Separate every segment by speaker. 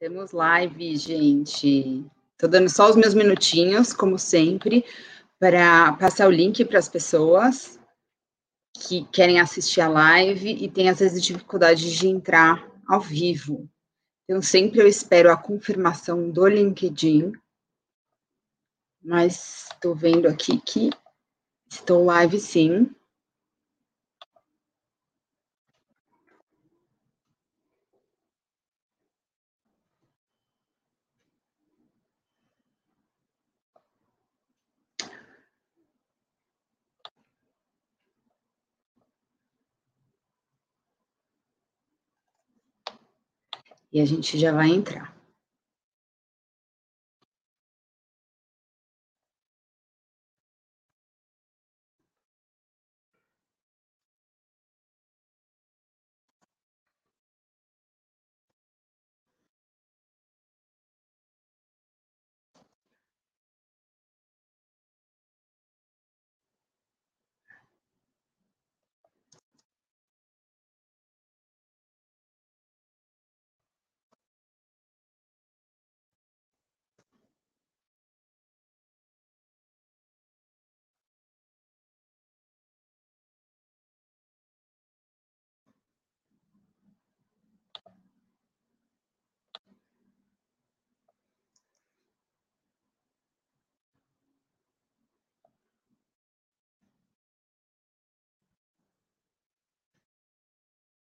Speaker 1: Temos live, gente. Tô dando só os meus minutinhos, como sempre, para passar o link para as pessoas que querem assistir a live e têm às vezes dificuldade de entrar ao vivo. Então, sempre eu espero a confirmação do LinkedIn. Mas estou vendo aqui que estou live sim. E a gente já vai entrar.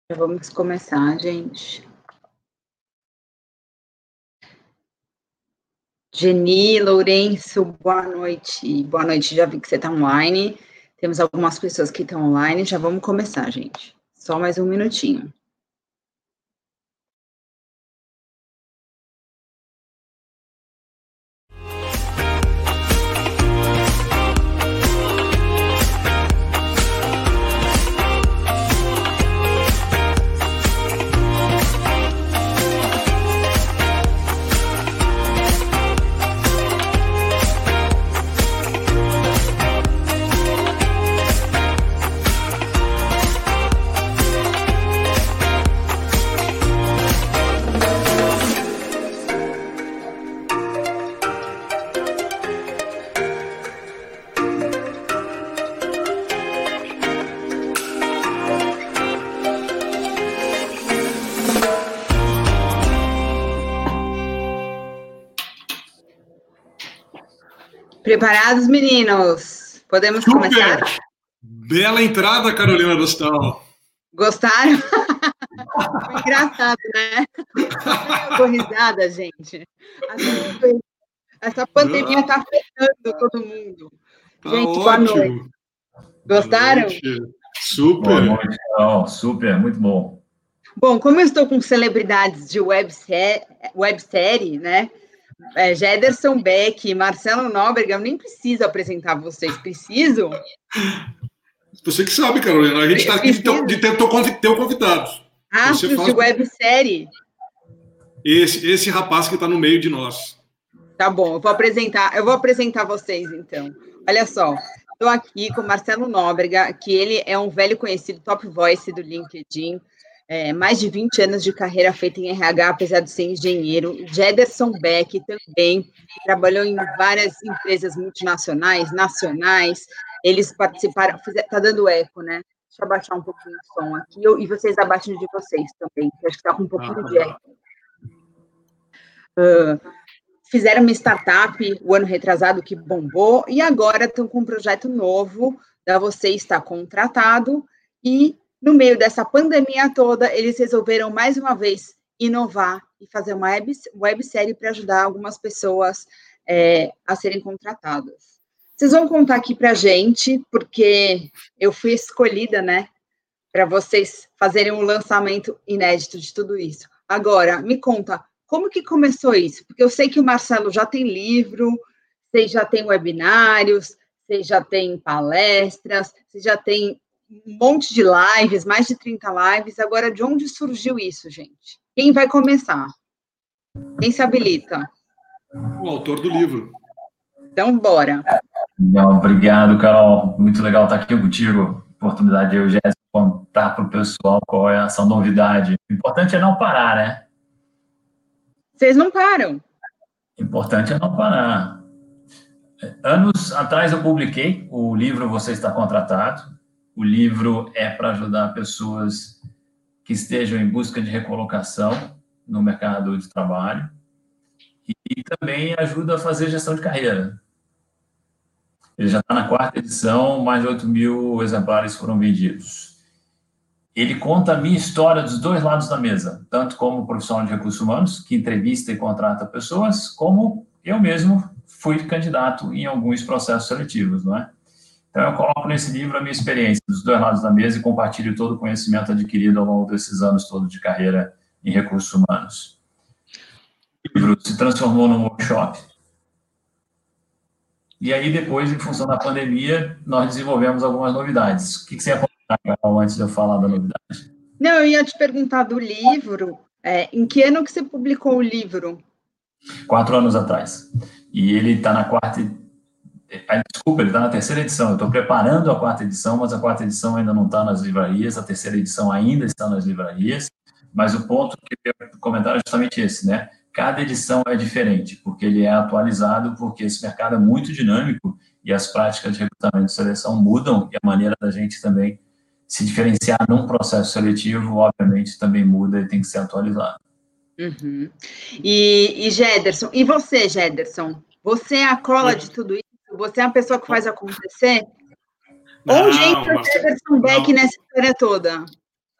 Speaker 1: Já vamos começar, gente. Geni, Lourenço, boa noite. Boa noite, já vi que você está online. Temos algumas pessoas que estão online, já vamos começar, gente. Só mais um minutinho. Preparados, meninos? Podemos Super. começar?
Speaker 2: Bela entrada, Carolina Dostal.
Speaker 1: Gostaram? Foi engraçado, né? Tô risada, gente. Essa pandemia está afetando todo mundo.
Speaker 2: Tá gente, ótimo. boa noite.
Speaker 1: Gostaram?
Speaker 2: Super.
Speaker 3: Boa noite, Carol. Super, muito bom.
Speaker 1: Bom, como eu estou com celebridades de websérie, websérie né? É, Jederson Beck, Marcelo Nóbrega, eu nem preciso apresentar vocês, preciso?
Speaker 2: Você que sabe, Carolina, a gente está aqui de ter, de ter, ter o convidado.
Speaker 1: Astros faz... de websérie.
Speaker 2: Esse, esse rapaz que está no meio de nós.
Speaker 1: Tá bom, eu vou apresentar, eu vou apresentar vocês, então. Olha só, estou aqui com Marcelo Nóbrega, que ele é um velho conhecido top voice do LinkedIn, é, mais de 20 anos de carreira feita em RH, apesar de ser engenheiro. Jederson Beck também trabalhou em várias empresas multinacionais, nacionais. Eles participaram, está dando eco, né? Deixa eu abaixar um pouquinho o som aqui, e vocês abaixem de vocês também, que acho que está com um pouquinho de eco. Uh, fizeram uma startup o ano retrasado que bombou, e agora estão com um projeto novo da Você Está Contratado, e no meio dessa pandemia toda, eles resolveram mais uma vez inovar e fazer uma web, websérie para ajudar algumas pessoas é, a serem contratadas. Vocês vão contar aqui para a gente, porque eu fui escolhida, né, para vocês fazerem um lançamento inédito de tudo isso. Agora, me conta, como que começou isso? Porque eu sei que o Marcelo já tem livro, vocês já tem webinários, vocês já tem palestras, vocês já tem um monte de lives, mais de 30 lives. Agora, de onde surgiu isso, gente? Quem vai começar? Quem se habilita?
Speaker 2: O autor do livro.
Speaker 1: Então, bora.
Speaker 3: Legal, obrigado, Carol. Muito legal estar aqui contigo. Oportunidade de eu, Jéssica, contar para o pessoal qual é essa novidade. O importante é não parar, né?
Speaker 1: Vocês não param.
Speaker 3: Importante é não parar. Anos atrás eu publiquei o livro Você Está Contratado. O livro é para ajudar pessoas que estejam em busca de recolocação no mercado de trabalho e também ajuda a fazer gestão de carreira. Ele já está na quarta edição, mais de 8 mil exemplares foram vendidos. Ele conta a minha história dos dois lados da mesa, tanto como profissional de recursos humanos, que entrevista e contrata pessoas, como eu mesmo fui candidato em alguns processos seletivos, não é? Então, eu coloco nesse livro a minha experiência dos dois lados da mesa e compartilho todo o conhecimento adquirido ao longo desses anos todos de carreira em recursos humanos. O livro se transformou num workshop. E aí, depois, em função da pandemia, nós desenvolvemos algumas novidades. O que, você ia comentar, Carol, antes de eu falar da novidade?
Speaker 1: Não, eu ia te perguntar do livro. É, em que ano que você publicou o livro?
Speaker 3: Quatro anos atrás. E ele está na quarta Desculpa, ele está na terceira edição. Eu estou preparando a quarta edição, mas a quarta edição ainda não está nas livrarias, a terceira edição ainda está nas livrarias. Mas o ponto que eu comentar é justamente esse, né? Cada edição é diferente, porque ele é atualizado, porque esse mercado é muito dinâmico e as práticas de recrutamento e seleção mudam e a maneira da gente também se diferenciar num processo seletivo, obviamente, também muda e tem que ser atualizado.
Speaker 1: Uhum. E, e Gederson, e você, Gederson? Você é a cola de tudo isso? Você é a pessoa que faz acontecer? Não, Onde entra o Jefferson Beck nessa história toda?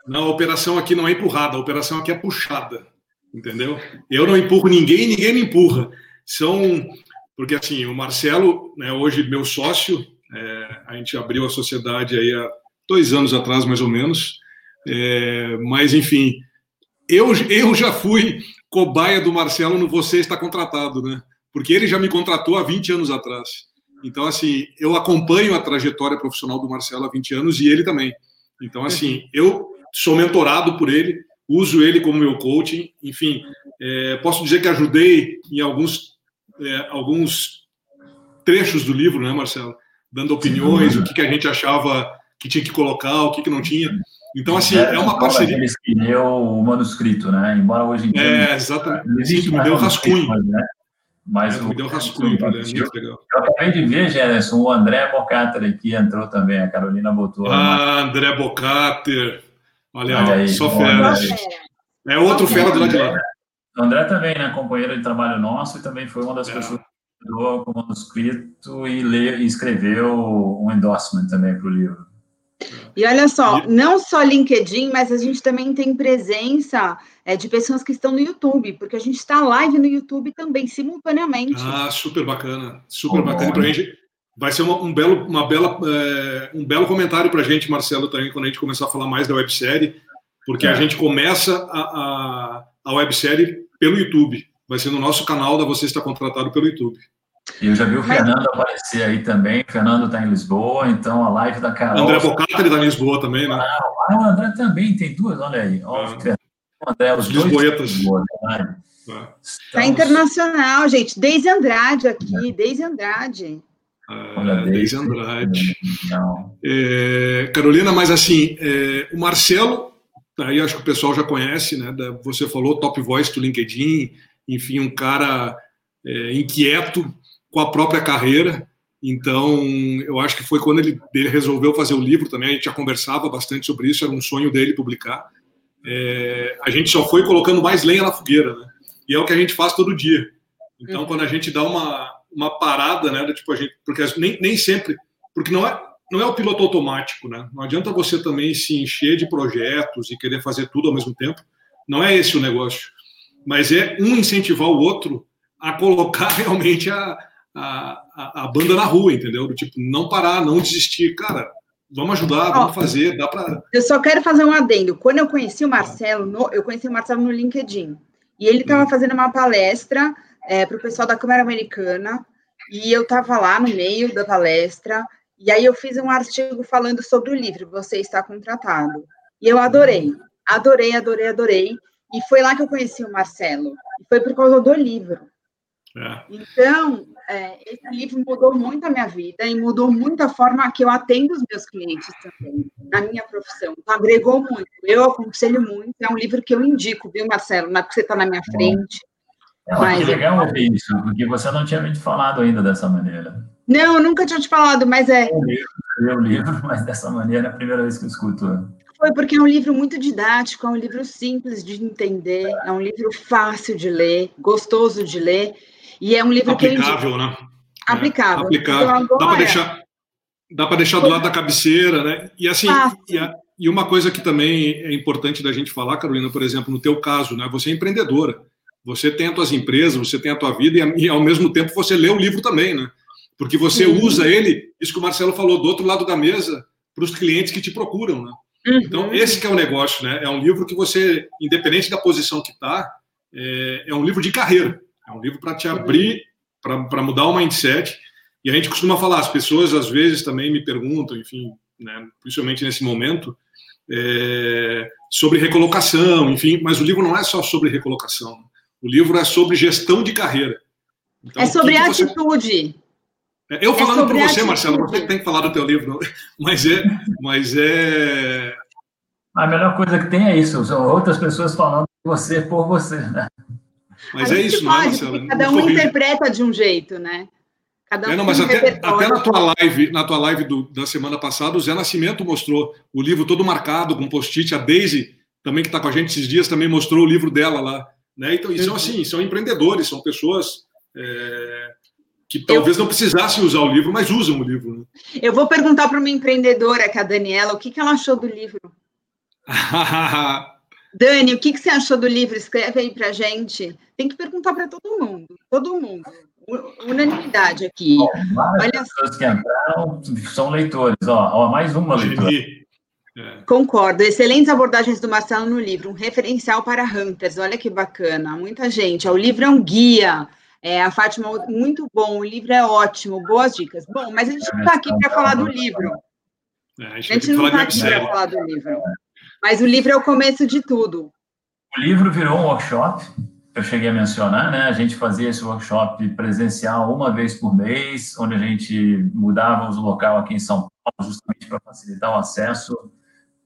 Speaker 2: Não, a operação aqui não é empurrada, a operação aqui é puxada, entendeu? Eu não empurro ninguém, ninguém me empurra. São, porque assim, o Marcelo, né, hoje meu sócio, é, a gente abriu a sociedade aí há dois anos atrás, mais ou menos, é, mas enfim, eu, eu já fui cobaia do Marcelo no Você Está Contratado, né? Porque ele já me contratou há 20 anos atrás. Então, assim, eu acompanho a trajetória profissional do Marcelo há 20 anos e ele também. Então, assim, eu sou mentorado por ele, uso ele como meu coaching, enfim, é, posso dizer que ajudei em alguns, é, alguns trechos do livro, né, Marcelo? Dando opiniões, o que, que a gente achava que tinha que colocar, o que, que não tinha. Então, assim, é, é uma parceria. Ele
Speaker 3: escreveu o manuscrito, né? Embora hoje em dia.
Speaker 2: É, exatamente. Existe me deu rascunho. Né?
Speaker 3: Mas
Speaker 2: é, o, me deu rascunho, é muito
Speaker 3: legal. Eu acabei de ver, Gerson, o André Bocater aqui entrou também, a Carolina botou.
Speaker 2: Ah, André Bocater. Olha, Olha aí, só fera. É outro fera do lado de lá.
Speaker 3: O André também, né, companheiro de trabalho nosso, e também foi uma das é. pessoas que ajudou com o manuscrito e, lê, e escreveu um endorsement também para o livro.
Speaker 1: E olha só, não só LinkedIn, mas a gente também tem presença é, de pessoas que estão no YouTube, porque a gente está live no YouTube também, simultaneamente.
Speaker 2: Ah, super bacana, super oh, bacana. Para a gente vai ser uma, um belo, uma bela, é, um belo comentário para a gente, Marcelo, também, quando a gente começar a falar mais da websérie, porque é. a gente começa a, a, a websérie pelo YouTube. Vai ser no nosso canal da Você Está Contratado pelo YouTube.
Speaker 3: Eu já vi o Fernando aparecer aí também. O Fernando está em Lisboa, então a live da Carol.
Speaker 2: André Bocata está em Lisboa também, né?
Speaker 3: Ah, o André também tem duas, olha aí. Ó, é.
Speaker 2: André, os Lisboetas.
Speaker 1: Está internacional, gente. Desde Andrade aqui, é. desde Andrade.
Speaker 2: Ah, desde Andrade. É, Carolina, mas assim, é, o Marcelo, aí acho que o pessoal já conhece, né? Da, você falou top voice do LinkedIn, enfim, um cara é, inquieto, com a própria carreira. Então, eu acho que foi quando ele, ele, resolveu fazer o livro também. A gente já conversava bastante sobre isso, era um sonho dele publicar. É, a gente só foi colocando mais lenha na fogueira, né? E é o que a gente faz todo dia. Então, uhum. quando a gente dá uma, uma parada, né? Tipo, a gente, porque nem, nem sempre, porque não é, não é o piloto automático, né? Não adianta você também se encher de projetos e querer fazer tudo ao mesmo tempo. Não é esse o negócio. Mas é um incentivar o outro a colocar realmente a, a, a, banda na rua, entendeu? Do tipo, não parar, não desistir. Cara, vamos ajudar, vamos Ó, fazer, dá para.
Speaker 1: Eu só quero fazer um adendo. Quando eu conheci o Marcelo, no, eu conheci o Marcelo no LinkedIn. E ele estava hum. fazendo uma palestra é, para o pessoal da Câmara Americana. E eu estava lá no meio da palestra. E aí eu fiz um artigo falando sobre o livro, Você Está Contratado. E eu adorei. Adorei, adorei, adorei. E foi lá que eu conheci o Marcelo. E foi por causa do livro. É. Então, é, esse livro mudou muito a minha vida e mudou muito a forma que eu atendo os meus clientes também, na minha profissão. Então, agregou muito. Eu aconselho muito. É um livro que eu indico, viu, Marcelo? Não é porque você está na minha frente.
Speaker 3: Mas... Que legal ouvir isso, porque você não tinha me falado ainda dessa maneira.
Speaker 1: Não, eu nunca tinha te falado, mas é.
Speaker 3: Eu li o livro, mas dessa maneira é a primeira vez que eu escuto.
Speaker 1: Foi porque é um livro muito didático, é um livro simples de entender, é um livro fácil de ler, gostoso de ler, e é um livro
Speaker 2: aplicável, que né?
Speaker 1: Aplicável.
Speaker 2: É, aplicável. Então, agora... Dá para deixar, dá para deixar do lado da cabeceira, né? E assim, e, a, e, uma coisa que também é importante da gente falar, Carolina, por exemplo, no teu caso, né? Você é empreendedora, você tem as tuas empresas, você tem a tua vida e, e ao mesmo tempo você lê o livro também, né? Porque você uhum. usa ele, isso que o Marcelo falou, do outro lado da mesa, para os clientes que te procuram, né? Uhum. Então, esse que é o negócio, né? É um livro que você, independente da posição que está, é, é, um livro de carreira. É um livro para te abrir, para mudar o mindset. E a gente costuma falar, as pessoas às vezes também me perguntam, enfim, né, principalmente nesse momento, é, sobre recolocação, enfim, mas o livro não é só sobre recolocação. O livro é sobre gestão de carreira.
Speaker 1: Então, é sobre que você... atitude.
Speaker 2: É, eu falando é para você, Marcelo, você tem que falar do teu livro, mas é, mas é.
Speaker 3: A melhor coisa que tem é isso, são outras pessoas falando de você por você, né?
Speaker 2: Mas a é isso, pode, não é, Marcelo?
Speaker 1: Cada um interpreta de um jeito, né?
Speaker 2: Cada um é, não, mas até, até na tua live, na tua live do, da semana passada, o Zé Nascimento mostrou o livro todo marcado com post-it. A Daisy, também que está com a gente esses dias, também mostrou o livro dela lá. Né? Então, e são assim, são empreendedores, são pessoas é, que talvez eu... não precisassem usar o livro, mas usam o livro. Né?
Speaker 1: Eu vou perguntar para uma empreendedora, que é a Daniela, o que, que ela achou do livro. Dani, o que, que você achou do livro? Escreve aí para gente. Tem que perguntar para todo mundo, todo mundo. Unanimidade aqui. Bom,
Speaker 3: Olha pessoas que entraram são leitores. Ó, ó mais uma leitura.
Speaker 1: É. Concordo. Excelentes abordagens do Marcelo no livro, um referencial para hunters. Olha que bacana. Muita gente. O livro é um guia é, a Fátima, muito bom, o livro é ótimo, boas dicas. Bom, mas a gente não está aqui para falar do livro. É, a gente, a gente não está aqui para falar do livro. Mas o livro é o começo de tudo.
Speaker 3: O livro virou um workshop, eu cheguei a mencionar, né? A gente fazia esse workshop presencial uma vez por mês, onde a gente mudava o local aqui em São Paulo, justamente para facilitar o acesso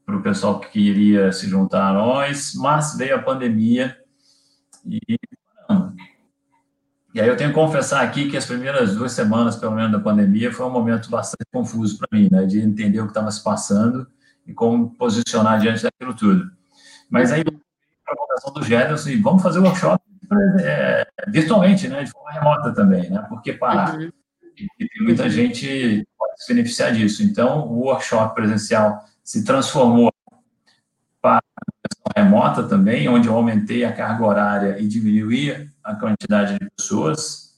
Speaker 3: para o pessoal que queria se juntar a nós, mas veio a pandemia e e aí eu tenho que confessar aqui que as primeiras duas semanas, pelo menos, da pandemia, foi um momento bastante confuso para mim, né? De entender o que estava se passando e como posicionar diante daquilo tudo. Mas aí, a convocação do Gederson, e vamos fazer o workshop é, virtualmente, né? De forma remota também, né? Por que parar? Uhum. E tem muita gente pode se beneficiar disso. Então, o workshop presencial se transformou para remota também, onde eu aumentei a carga horária e diminuí a quantidade de pessoas,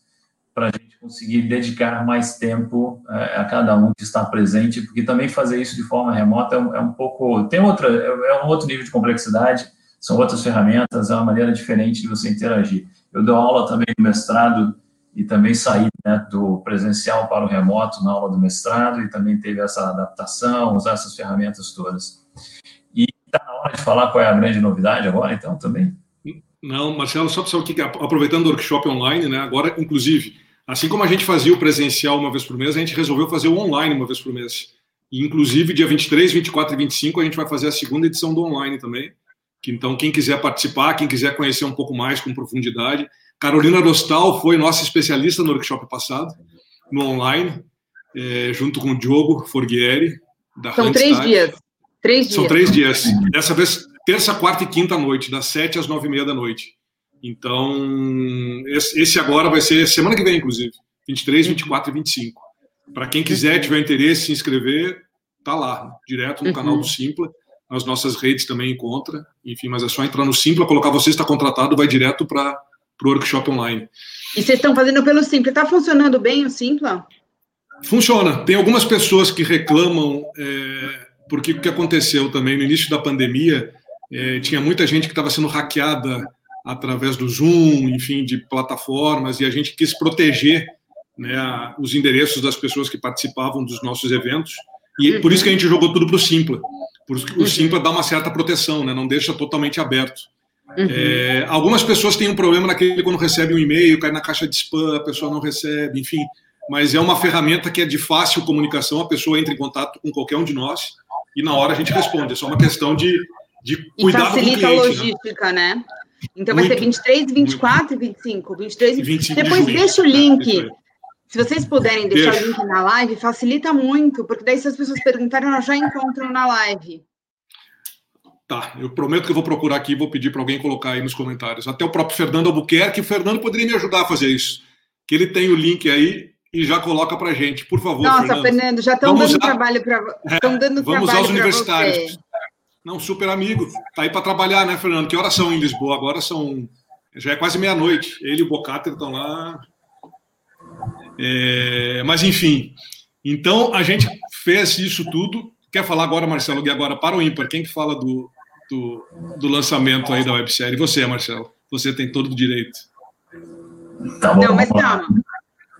Speaker 3: para a gente conseguir dedicar mais tempo é, a cada um que está presente, porque também fazer isso de forma remota é um, é um pouco. tem outra, é, é um outro nível de complexidade, são outras ferramentas, é uma maneira diferente de você interagir. Eu dou aula também no mestrado e também saí né, do presencial para o remoto na aula do mestrado e também teve essa adaptação, usar essas ferramentas todas. Está na hora de falar qual é a grande novidade agora, então, também?
Speaker 2: Não, Marcelo, só para o que, aproveitando o workshop online, né, agora, inclusive, assim como a gente fazia o presencial uma vez por mês, a gente resolveu fazer o online uma vez por mês. E, inclusive, dia 23, 24 e 25, a gente vai fazer a segunda edição do online também. Que, então, quem quiser participar, quem quiser conhecer um pouco mais com profundidade. Carolina Dostal foi nossa especialista no workshop passado, no online, é, junto com o Diogo Forghieri,
Speaker 1: da São três dias. Três dias.
Speaker 2: São três dias. Dessa vez, terça, quarta e quinta noite, das sete às nove e meia da noite. Então, esse agora vai ser semana que vem, inclusive. 23, 24 e 25. Para quem quiser, tiver interesse em se inscrever, tá lá, direto no uhum. canal do Simpla. Nas nossas redes também encontra. Enfim, mas é só entrar no Simpla, colocar você está contratado, vai direto para o workshop online.
Speaker 1: E vocês estão fazendo pelo Simpla. Está funcionando bem o Simpla?
Speaker 2: Funciona. Tem algumas pessoas que reclamam. É porque o que aconteceu também no início da pandemia, é, tinha muita gente que estava sendo hackeada através do Zoom, enfim, de plataformas, e a gente quis proteger né, os endereços das pessoas que participavam dos nossos eventos, e por isso que a gente jogou tudo para o Simpla, porque o uhum. Simpla dá uma certa proteção, né, não deixa totalmente aberto. Uhum. É, algumas pessoas têm um problema naquele quando recebe um e-mail, cai na caixa de spam, a pessoa não recebe, enfim, mas é uma ferramenta que é de fácil comunicação, a pessoa entra em contato com qualquer um de nós, e na hora a gente responde. É só uma questão de, de cuidar
Speaker 1: com o cliente. facilita a né? logística, né? né? Então Muito. vai ser 23, 24 e 25. 23 e 25 Depois de deixa o link. É, se vocês puderem deixar Deixa. o link na live, facilita muito, porque daí se as pessoas perguntarem, elas já encontram na live.
Speaker 2: Tá, eu prometo que eu vou procurar aqui e vou pedir para alguém colocar aí nos comentários. Até o próprio Fernando Albuquerque, o Fernando poderia me ajudar a fazer isso. Que ele tem o link aí e já coloca para gente, por favor.
Speaker 1: Nossa, Fernando, Fernando já estão dando trabalho para
Speaker 2: Estão dando Vamos trabalho usar os universitários. Você. Não, super amigo. Tá aí para trabalhar, né, Fernando? Que horas são em Lisboa? Agora são. Já é quase meia-noite. Ele e o Bocater estão lá. É... Mas, enfim. Então, a gente fez isso tudo. Quer falar agora, Marcelo, e agora para o ímpar? Quem que fala do, do, do lançamento aí da websérie? Você, Marcelo. Você tem todo o direito.
Speaker 1: Tá bom, Não, mas calma.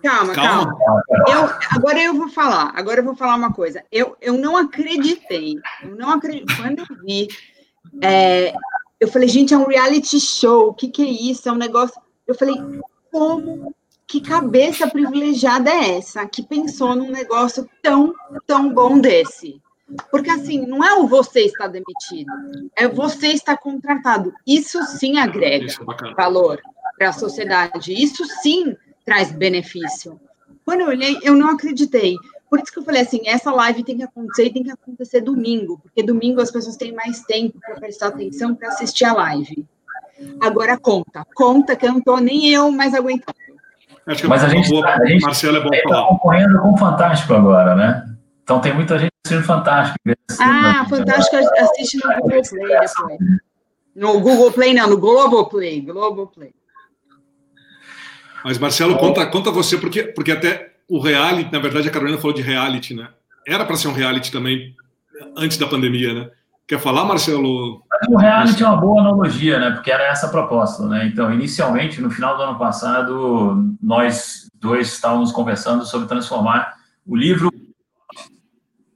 Speaker 1: Calma, calma. calma. Eu, agora eu vou falar. Agora eu vou falar uma coisa. Eu, eu não acreditei. Eu não acreditei. Quando eu vi, é, eu falei, gente, é um reality show. O que, que é isso? É um negócio. Eu falei, como? Que cabeça privilegiada é essa que pensou num negócio tão, tão bom desse? Porque assim, não é o você está demitido, é você está contratado. Isso sim agrega Isso é valor para a sociedade. Isso sim traz benefício. Quando eu olhei, eu não acreditei. Por isso que eu falei assim, essa live tem que acontecer e tem que acontecer domingo, porque domingo as pessoas têm mais tempo para prestar atenção para assistir a live. Agora conta, conta que eu não estou nem eu mais aguentando.
Speaker 3: Acho que Mas a gente, boa, a gente Marcelo é bom está concorrendo com o Fantástico agora, né? Então tem muita gente assistindo Fantástico.
Speaker 1: Ah, Fantástico assiste no Google Play depois. No Google Play, não, no Globoplay. Globoplay.
Speaker 2: Mas, Marcelo, conta, conta você, porque, porque até o reality, na verdade, a Carolina falou de reality, né? Era para ser um reality também antes da pandemia, né? Quer falar, Marcelo?
Speaker 3: O reality é uma boa analogia, né? Porque era essa a proposta, né? Então, inicialmente, no final do ano passado, nós dois estávamos conversando sobre transformar o livro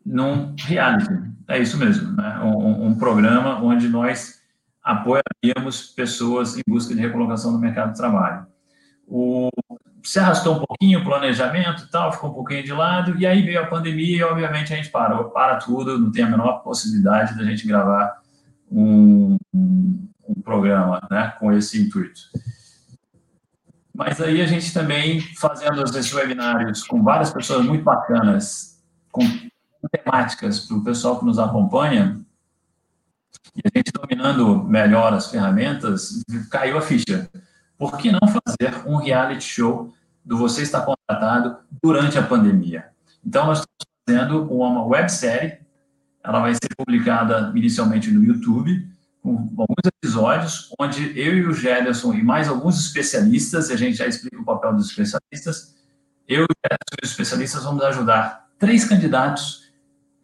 Speaker 3: num reality. É isso mesmo, né? Um, um programa onde nós apoiaríamos pessoas em busca de recolocação no mercado de trabalho. O, se arrastou um pouquinho o planejamento tal, ficou um pouquinho de lado, e aí veio a pandemia e, obviamente, a gente parou, para tudo, não tem a menor possibilidade da gente gravar um, um, um programa né, com esse intuito. Mas aí a gente também, fazendo esses webinários com várias pessoas muito bacanas, com temáticas para o pessoal que nos acompanha, e a gente dominando melhor as ferramentas, caiu a ficha por que não fazer um reality show do Você Está Contratado durante a pandemia? Então, nós estamos fazendo uma websérie, ela vai ser publicada inicialmente no YouTube, com alguns episódios, onde eu e o Gederson e mais alguns especialistas, e a gente já explica o papel dos especialistas, eu e o e os especialistas vamos ajudar três candidatos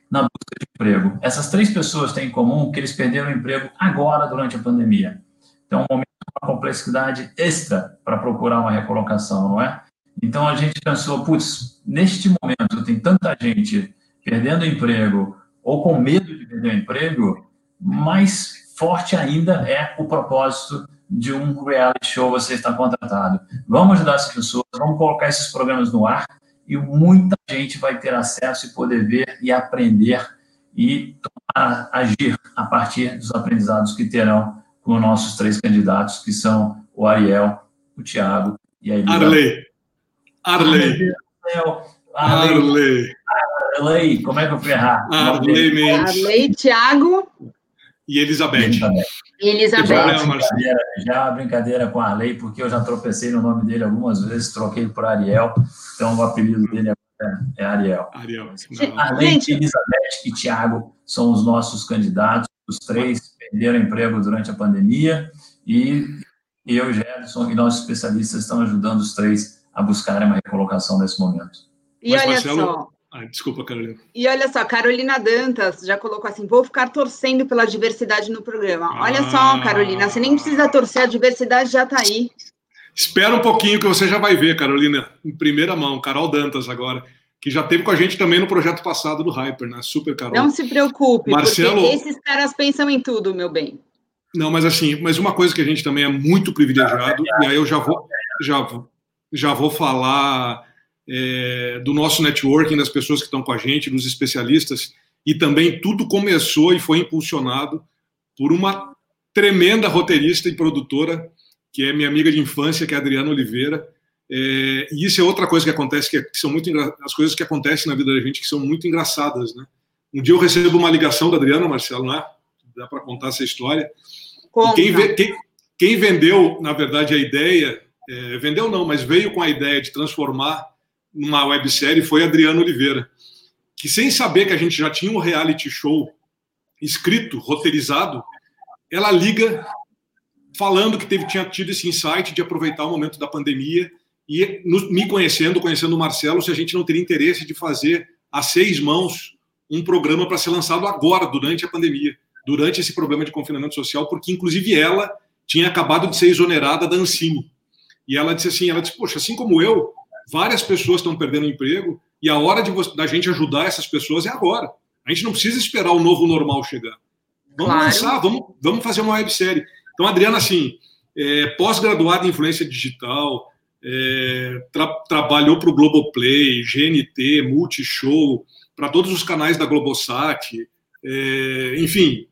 Speaker 3: na busca de emprego. Essas três pessoas têm em comum que eles perderam o emprego agora, durante a pandemia. Então, um momento uma complexidade extra para procurar uma recolocação, não é? Então a gente pensou, putz, neste momento tem tanta gente perdendo emprego ou com medo de perder o emprego, mais forte ainda é o propósito de um reality show você está contratado. Vamos ajudar essas pessoas, vamos colocar esses programas no ar e muita gente vai ter acesso e poder ver e aprender e tomar, agir a partir dos aprendizados que terão com nossos três candidatos, que são o Ariel, o Tiago e a Elisa.
Speaker 2: Arley. Arley.
Speaker 3: Arley. Arley. Como é que eu fui errar?
Speaker 2: Arley Mendes.
Speaker 1: Arley, Tiago.
Speaker 2: E Elizabeth.
Speaker 1: Elizabeth.
Speaker 3: Já, já a brincadeira com a Arley, porque eu já tropecei no nome dele algumas vezes, troquei por Ariel, então o apelido dele é, é Ariel.
Speaker 2: Ariel.
Speaker 3: Arley, Elizabeth e Tiago são os nossos candidatos, os três perderam emprego durante a pandemia e eu, Gerson e nossos especialistas estão ajudando os três a buscarem uma recolocação nesse momento.
Speaker 1: E Mas, olha Marcelo... só.
Speaker 2: Ah, desculpa, Carolina.
Speaker 1: E olha só, Carolina Dantas já colocou assim: vou ficar torcendo pela diversidade no programa. Ah. Olha só, Carolina, você nem precisa torcer, a diversidade já está aí.
Speaker 2: Espera um pouquinho que você já vai ver, Carolina, em primeira mão, Carol Dantas agora que já teve com a gente também no projeto passado do Hyper, né? Super Carol.
Speaker 1: Não se preocupe, Marcelo... porque esses caras pensam em tudo, meu bem.
Speaker 2: Não, mas assim, mas uma coisa que a gente também é muito privilegiado, e aí eu já vou, já, já vou falar é, do nosso networking, das pessoas que estão com a gente, dos especialistas, e também tudo começou e foi impulsionado por uma tremenda roteirista e produtora, que é minha amiga de infância, que é a Adriana Oliveira. É, e isso é outra coisa que acontece, que, é, que são muito as coisas que acontecem na vida da gente que são muito engraçadas, né? Um dia eu recebo uma ligação da Adriana, Marcelo, né? Dá para contar essa história. Quem, quem, quem, vendeu, na verdade, a ideia, é, vendeu não, mas veio com a ideia de transformar numa websérie foi Adriana Oliveira, que sem saber que a gente já tinha um reality show escrito, roteirizado, ela liga falando que teve, tinha tido esse insight de aproveitar o momento da pandemia e me conhecendo, conhecendo o Marcelo, se a gente não teria interesse de fazer a seis mãos um programa para ser lançado agora, durante a pandemia, durante esse problema de confinamento social, porque inclusive ela tinha acabado de ser exonerada da Ancine. E ela disse assim, ela disse, poxa, assim como eu, várias pessoas estão perdendo emprego e a hora de da gente ajudar essas pessoas é agora. A gente não precisa esperar o novo normal chegar. Vamos claro. lançar, vamos, vamos fazer uma websérie. Então, Adriana, assim, é, pós-graduada em influência digital, é, tra trabalhou para o Globoplay, GNT, Multishow, para todos os canais da Globosat, é, enfim,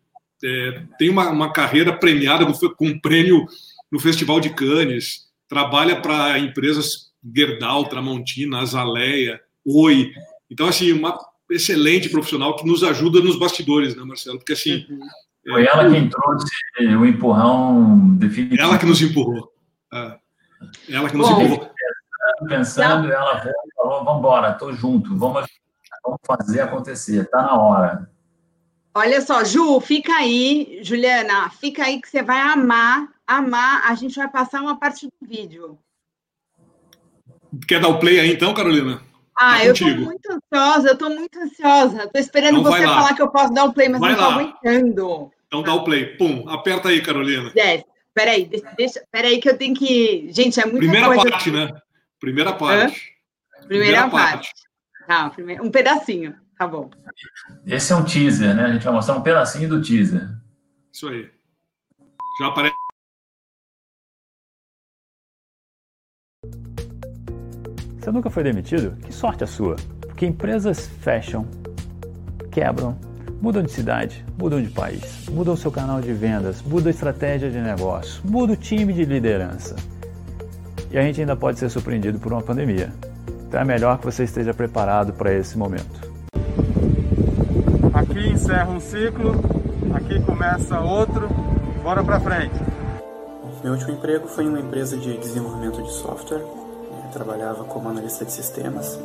Speaker 2: é, tem uma, uma, carreira premiada com um prêmio no Festival de Cannes, trabalha para empresas Gerdau, Tramontina, Azaleia, Oi. Então, assim, uma excelente profissional que nos ajuda nos bastidores, né, Marcelo? Porque, assim...
Speaker 3: Foi ela quem trouxe o empurrão definitivo.
Speaker 2: Ela que nos empurrou. É. Ela que nos Bom, empurrou.
Speaker 3: Pensando, ela falou, vamos embora, estou junto, vamos, vamos fazer acontecer, está na hora.
Speaker 1: Olha só, Ju, fica aí, Juliana, fica aí que você vai amar, amar. A gente vai passar uma parte do vídeo.
Speaker 2: Quer dar o play aí então, Carolina?
Speaker 1: Ah, tá eu estou muito ansiosa, eu estou muito ansiosa. Estou esperando então você falar que eu posso dar o play, mas vai não estou aguentando.
Speaker 2: Então dá o play. Pum, aperta aí, Carolina.
Speaker 1: Yes. Peraí, deixa, deixa, peraí que eu tenho que. Gente, é muita
Speaker 2: Primeira
Speaker 1: coisa.
Speaker 2: parte, né? Primeira parte.
Speaker 1: Primeira, Primeira parte. parte. Tá, um pedacinho. Tá bom.
Speaker 3: Esse é um teaser, né? A gente vai mostrar um pedacinho do teaser.
Speaker 2: Isso aí. Já aparece.
Speaker 4: Você nunca foi demitido? Que sorte a sua! Porque empresas fecham, quebram, mudam de cidade, mudam de país, mudam seu canal de vendas, mudam a estratégia de negócio, muda o time de liderança. E a gente ainda pode ser surpreendido por uma pandemia. Então é melhor que você esteja preparado para esse momento.
Speaker 5: Aqui encerra um ciclo, aqui começa outro, bora para frente.
Speaker 6: Meu último emprego foi em uma empresa de desenvolvimento de software. Eu trabalhava como analista de sistemas.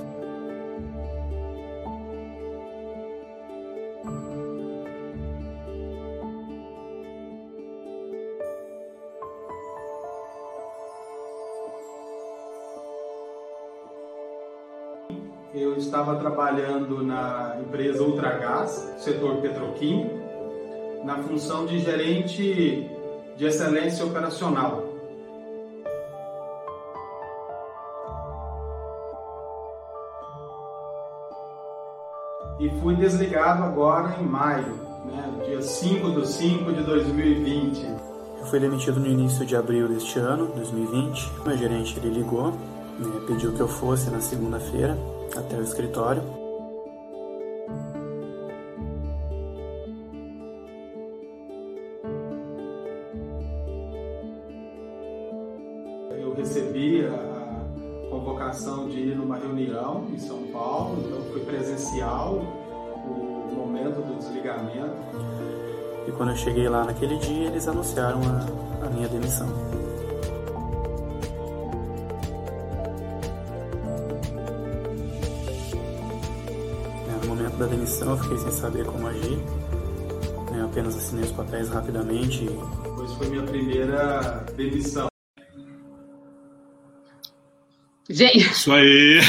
Speaker 5: Estava trabalhando na empresa Ultragás, setor petroquímico, na função de gerente de excelência operacional. E fui desligado agora em maio, né, dia 5 de 5 de 2020.
Speaker 6: Eu fui demitido no início de abril deste ano, 2020. Meu gerente ele ligou, né, pediu que eu fosse na segunda-feira até o escritório.
Speaker 5: Eu recebi a convocação de ir numa reunião em São Paulo, então foi presencial o momento do desligamento.
Speaker 6: E quando eu cheguei lá naquele dia, eles anunciaram a, a minha demissão. Da demissão, eu fiquei sem saber como agir. Né? Apenas assinei os papéis rapidamente.
Speaker 5: Pois foi minha primeira demissão.
Speaker 1: Gente.
Speaker 2: Isso aí.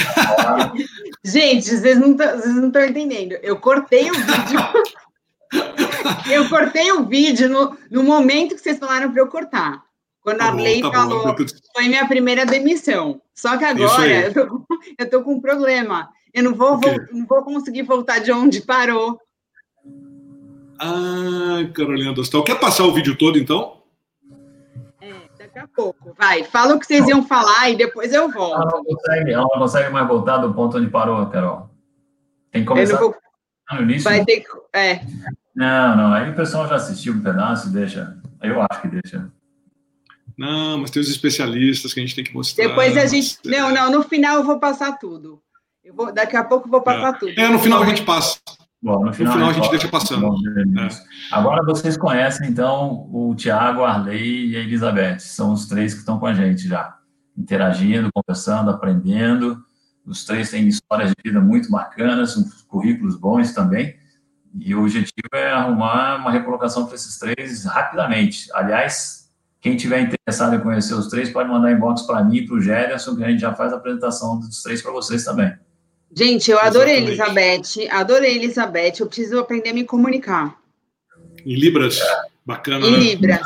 Speaker 1: Gente, vocês não estão entendendo. Eu cortei o vídeo. eu cortei o vídeo no, no momento que vocês falaram para eu cortar. Quando tá a Lei tá falou, bom. foi minha primeira demissão. Só que agora eu tô, eu tô com um problema. Eu não vou, vou, não vou conseguir voltar de onde parou.
Speaker 2: Ah, Carolina Dostal. Quer passar o vídeo todo, então?
Speaker 1: É, daqui a pouco. Vai, fala o que vocês iam falar e depois eu volto.
Speaker 3: Ela não consegue, ela não consegue mais voltar do ponto onde parou, Carol. Tem que começar vou...
Speaker 1: no início. Vai ter que... É.
Speaker 3: Não, não. Aí o pessoal já assistiu um pedaço, deixa. Eu acho que deixa.
Speaker 2: Não, mas tem os especialistas que a gente tem que mostrar.
Speaker 1: Depois a gente. Não, não, no final eu vou passar tudo. Eu vou, daqui a pouco eu vou passar
Speaker 2: é.
Speaker 1: tudo.
Speaker 2: É, no final a gente passa.
Speaker 3: Bom, no final,
Speaker 2: no final a gente deixa passando.
Speaker 3: É. Agora vocês conhecem, então, o Tiago, a Arley e a Elizabeth. São os três que estão com a gente já. Interagindo, conversando, aprendendo. Os três têm histórias de vida muito bacanas, currículos bons também. E o objetivo é arrumar uma recolocação para esses três rapidamente. Aliás, quem tiver interessado em conhecer os três, pode mandar inbox para mim e para o Gerson, que a gente já faz a apresentação dos três para vocês também.
Speaker 1: Gente, eu adorei Exatamente. Elizabeth, adorei Elizabeth, eu preciso aprender a me comunicar.
Speaker 2: Em Libras, bacana,
Speaker 1: em né? Libras.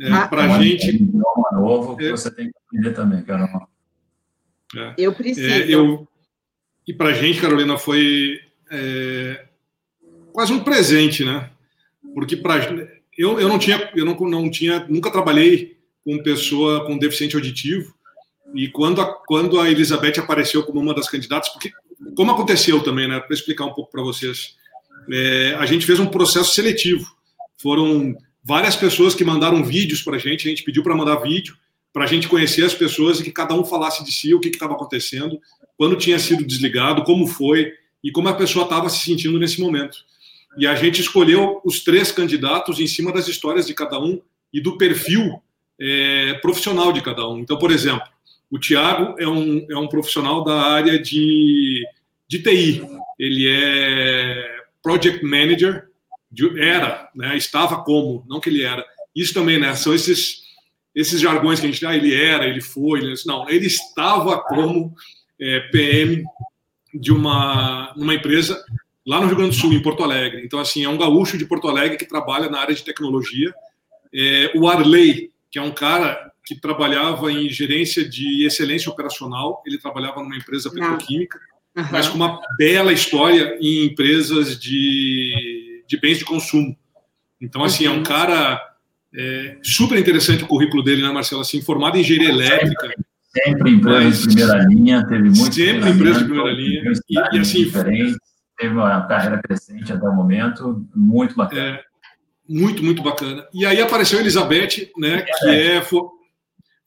Speaker 2: É, ah, para a gente...
Speaker 3: Um idioma novo que é. você tem que aprender também, Carolina.
Speaker 1: É. Eu preciso.
Speaker 2: É, eu... E para a gente, Carolina, foi é, quase um presente, né? Porque para eu, eu não tinha, eu não, não tinha, nunca trabalhei com pessoa com deficiente auditivo. E quando a, quando a Elizabeth apareceu como uma das candidatas, porque como aconteceu também, né? Para explicar um pouco para vocês, é, a gente fez um processo seletivo. Foram várias pessoas que mandaram vídeos para a gente. A gente pediu para mandar vídeo para a gente conhecer as pessoas e que cada um falasse de si o que estava acontecendo, quando tinha sido desligado, como foi e como a pessoa estava se sentindo nesse momento. E a gente escolheu os três candidatos em cima das histórias de cada um e do perfil é, profissional de cada um. Então, por exemplo, o Tiago é um, é um profissional da área de, de TI. Ele é project manager, de, era, né, estava como, não que ele era. Isso também, né, são esses, esses jargões que a gente, ah, ele era, ele foi, ele, não, ele estava como é, PM de uma, uma empresa lá no Rio Grande do Sul, em Porto Alegre. Então, assim, é um gaúcho de Porto Alegre que trabalha na área de tecnologia. É, o Arley, que é um cara que trabalhava em gerência de excelência operacional, ele trabalhava numa empresa petroquímica, uhum. mas com uma bela história em empresas de, de bens de consumo. Então, assim, uhum. é um cara é, super interessante o currículo dele, né, Marcelo? Assim, formado em engenharia elétrica.
Speaker 3: Sempre empresa de primeira linha, teve muito.
Speaker 2: Sempre empresa de primeira linha. E, e assim,
Speaker 3: diferente teve uma carreira crescente até o momento, muito bacana. É,
Speaker 2: muito, muito bacana. E aí apareceu a Elizabeth, né, que é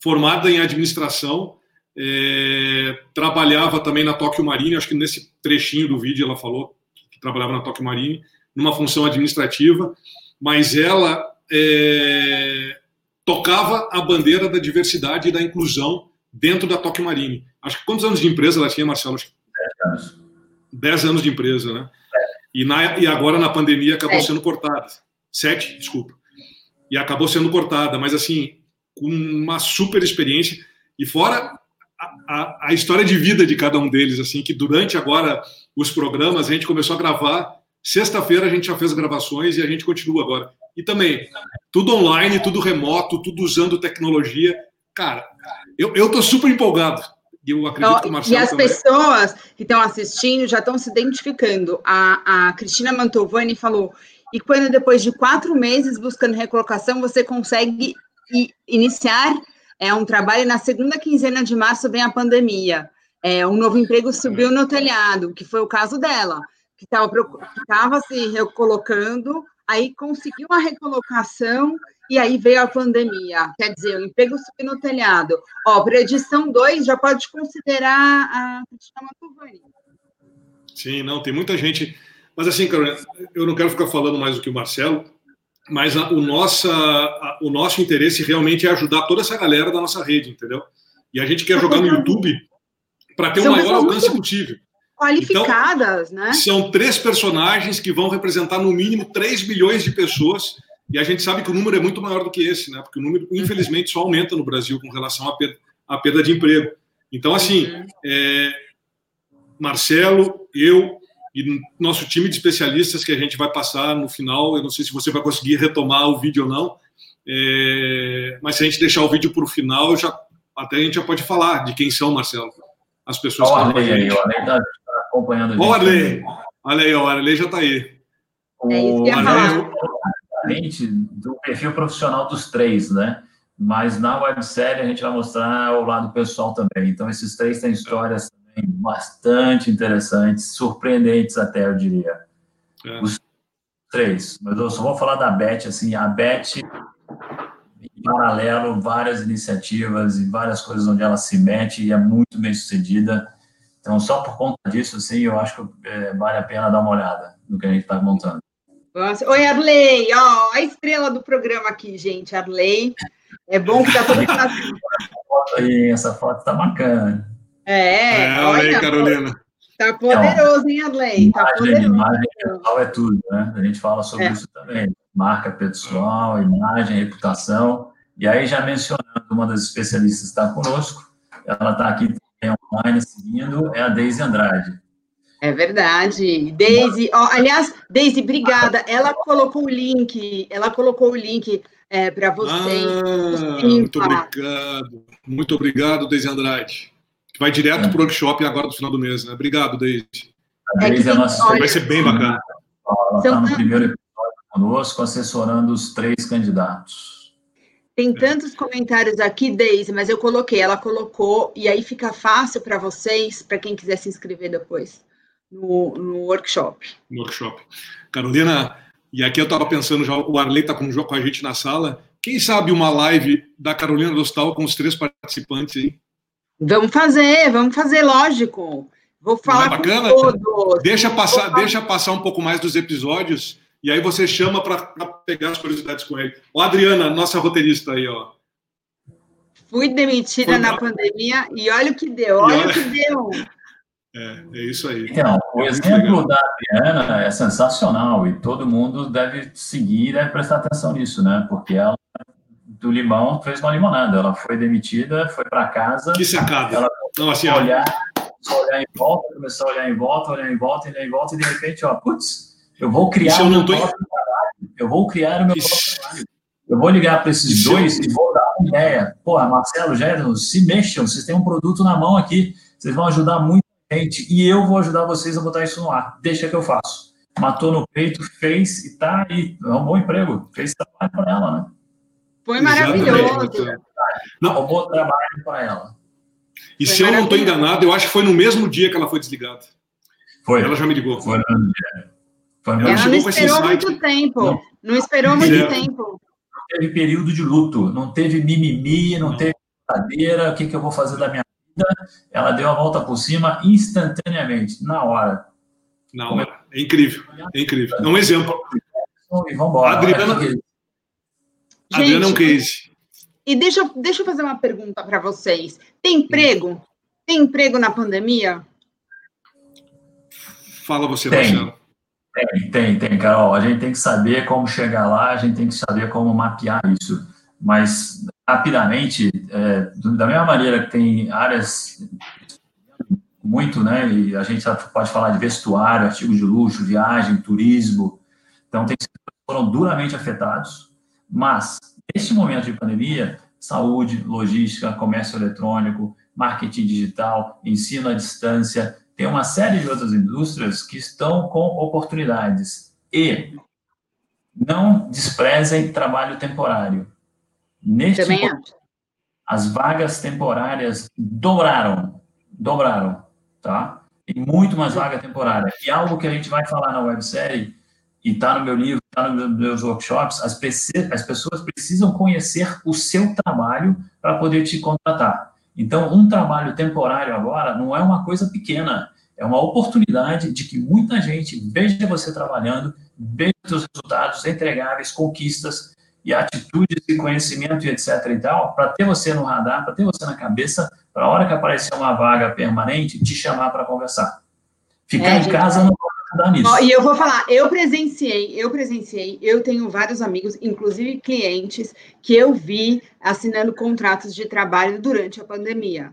Speaker 2: formada em administração, é, trabalhava também na Tóquio Marine, acho que nesse trechinho do vídeo ela falou que trabalhava na Tóquio Marine, numa função administrativa, mas ela é, tocava a bandeira da diversidade e da inclusão dentro da Tóquio Marine. Acho que quantos anos de empresa ela tinha, Marcelo? Acho que... 10 anos. 10 anos de empresa, né? E, na, e agora na pandemia acabou sendo cortada. Sete, desculpa. E acabou sendo cortada, mas assim, com uma super experiência. E fora a, a, história de vida de cada um deles, assim, que durante agora os programas a gente começou a gravar. Sexta-feira a gente já fez gravações e a gente continua agora. E também, tudo online, tudo remoto, tudo usando tecnologia. Cara, eu, eu tô super empolgado. E eu acredito então, que o Marcelo
Speaker 1: E as também... pessoas que estão assistindo já estão se identificando. A, a Cristina Mantovani falou, e quando depois de quatro meses buscando recolocação, você consegue iniciar é, um trabalho na segunda quinzena de março, vem a pandemia. É, um novo emprego subiu no telhado, que foi o caso dela, que estava se recolocando, aí conseguiu uma recolocação e aí veio a pandemia. Quer dizer, o emprego subiu no telhado. Ó, para edição 2, já pode considerar a Cristina Mantovani.
Speaker 2: Sim, não, tem muita gente. Mas assim, Carolina, eu não quero ficar falando mais do que o Marcelo, mas a, o, nossa, a, o nosso interesse realmente é ajudar toda essa galera da nossa rede, entendeu? E a gente quer jogar no YouTube para ter o maior alcance possível.
Speaker 1: Qualificadas, então, né?
Speaker 2: São três personagens que vão representar no mínimo 3 milhões de pessoas e a gente sabe que o número é muito maior do que esse, né? Porque o número, infelizmente, só aumenta no Brasil com relação à perda, à perda de emprego. Então, assim, uhum. é, Marcelo, eu e nosso time de especialistas que a gente vai passar no final, eu não sei se você vai conseguir retomar o vídeo ou não, é, mas se a gente deixar o vídeo para o final, já, até a gente já pode falar de quem são, Marcelo. As pessoas
Speaker 3: Olha que estão aí, o Arley está acompanhando a gente.
Speaker 2: Olha o Arley, olha aí, o Arley já está aí.
Speaker 1: É isso que eu ia falar
Speaker 3: diferente do perfil profissional dos três, né? Mas na websérie a gente vai mostrar o lado pessoal também. Então, esses três têm histórias bastante interessantes, surpreendentes até, eu diria. É. Os três. Mas eu só vou falar da Beth, assim, a Beth, paralelo várias iniciativas e várias coisas onde ela se mete e é muito bem sucedida. Então, só por conta disso, assim, eu acho que é, vale a pena dar uma olhada no que a gente está montando.
Speaker 1: Nossa. Oi, Arley, ó, a estrela do programa aqui, gente, Arley. É bom que tá todo mundo.
Speaker 3: aí, essa foto tá bacana.
Speaker 1: É,
Speaker 2: é olha aí, Carolina.
Speaker 1: Tá poderoso, hein, Arley? Tá
Speaker 3: imagem,
Speaker 1: poderoso.
Speaker 3: Imagem pessoal é tudo, né? A gente fala sobre é. isso também. Marca pessoal, imagem, reputação. E aí, já mencionando uma das especialistas que está conosco, ela está aqui também online seguindo, é a Deise Andrade.
Speaker 1: É verdade. Deise, ó, aliás, Deise, obrigada. Ela colocou o link, ela colocou o link é, para vocês.
Speaker 2: Ah, muito obrigado. Muito obrigado, Deise Andrade. Vai direto é. para o workshop agora no final do mês, né? Obrigado, Deise.
Speaker 3: A Deise é, é nossa...
Speaker 2: Vai ser bem bacana.
Speaker 3: Ela está no primeiro episódio conosco, assessorando os três candidatos.
Speaker 1: Tem tantos comentários aqui, Deise, mas eu coloquei, ela colocou, e aí fica fácil para vocês, para quem quiser se inscrever depois no, no workshop.
Speaker 2: No workshop. Carolina, e aqui eu estava pensando, já o Arley está com, com a gente na sala. Quem sabe uma live da Carolina Dostal com os três participantes aí?
Speaker 1: Vamos fazer, vamos fazer, lógico. Vou falar
Speaker 2: Não é bacana? todos. Deixa passar, deixa passar um pouco mais dos episódios e aí você chama para pegar as curiosidades com ele. O Adriana, nossa roteirista aí, ó.
Speaker 1: Fui demitida Foi na pra... pandemia e olha o que deu, olha, olha... o que deu.
Speaker 2: É, é isso aí.
Speaker 3: Então, o é exemplo da Adriana é sensacional e todo mundo deve seguir e deve prestar atenção nisso, né? Porque ela do limão fez uma limonada. Ela foi demitida, foi para casa.
Speaker 2: Que sacada.
Speaker 3: Ela não, assim, olhar, olhar em volta, começou a olhar em volta, olhar em volta, olhar em volta, e de repente, ó, putz, eu vou criar o meu tô... próprio trabalho. Eu vou criar o meu Isso. próprio trabalho. Eu vou ligar para esses Isso. dois e vou dar uma ideia. Porra, Marcelo, Gerson, se mexam, vocês têm um produto na mão aqui, vocês vão ajudar muita gente e eu vou ajudar vocês a botar isso no ar. Deixa que eu faço. Matou no peito, fez e tá aí. É um bom emprego. Fez trabalho para ela, né?
Speaker 1: Foi maravilhoso.
Speaker 3: Não, roubou trabalho para ela.
Speaker 2: E foi se eu não estou enganado, eu acho que foi no mesmo dia que ela foi desligada.
Speaker 3: Foi.
Speaker 2: Ela já me ligou.
Speaker 3: Foi.
Speaker 1: Foi ela não esperou muito tempo. Não, não esperou muito é. tempo.
Speaker 3: Não teve período de luto, não teve mimimi, não, não. teve cadeira, o que, que eu vou fazer da minha vida. Ela deu a volta por cima instantaneamente, na hora.
Speaker 2: Na hora. É incrível. É incrível. É um exemplo.
Speaker 3: E vamos embora.
Speaker 2: Adriana, Gente, Adriana é um case.
Speaker 1: E deixa, deixa eu fazer uma pergunta para vocês. Tem emprego? Tem emprego na pandemia?
Speaker 2: Fala você,
Speaker 3: tem.
Speaker 2: Marcelo.
Speaker 3: Tem, tem, tem, Carol. A gente tem que saber como chegar lá, a gente tem que saber como mapear isso. Mas, rapidamente, é, da mesma maneira que tem áreas muito, né? E a gente pode falar de vestuário, artigos de luxo, viagem, turismo. Então, tem foram duramente afetados. Mas, neste momento de pandemia, saúde, logística, comércio eletrônico, marketing digital, ensino à distância, tem uma série de outras indústrias que estão com oportunidades. E não desprezem trabalho temporário. Neste Também momento, as vagas temporárias dobraram, dobraram, tá? Tem muito mais vaga temporária. E algo que a gente vai falar na websérie e está no meu livro, está nos meus workshops, as, as pessoas precisam conhecer o seu trabalho para poder te contratar. Então, um trabalho temporário agora não é uma coisa pequena, é uma oportunidade de que muita gente veja você trabalhando, veja seus resultados entregáveis, conquistas e atitudes e conhecimento e etc e tal, para ter você no radar, para ter você na cabeça, para a hora que aparecer uma vaga permanente, te chamar para conversar. Ficar é, em casa não
Speaker 1: nisso. e eu vou falar, eu presenciei, eu presenciei, eu tenho vários amigos, inclusive clientes, que eu vi assinando contratos de trabalho durante a pandemia.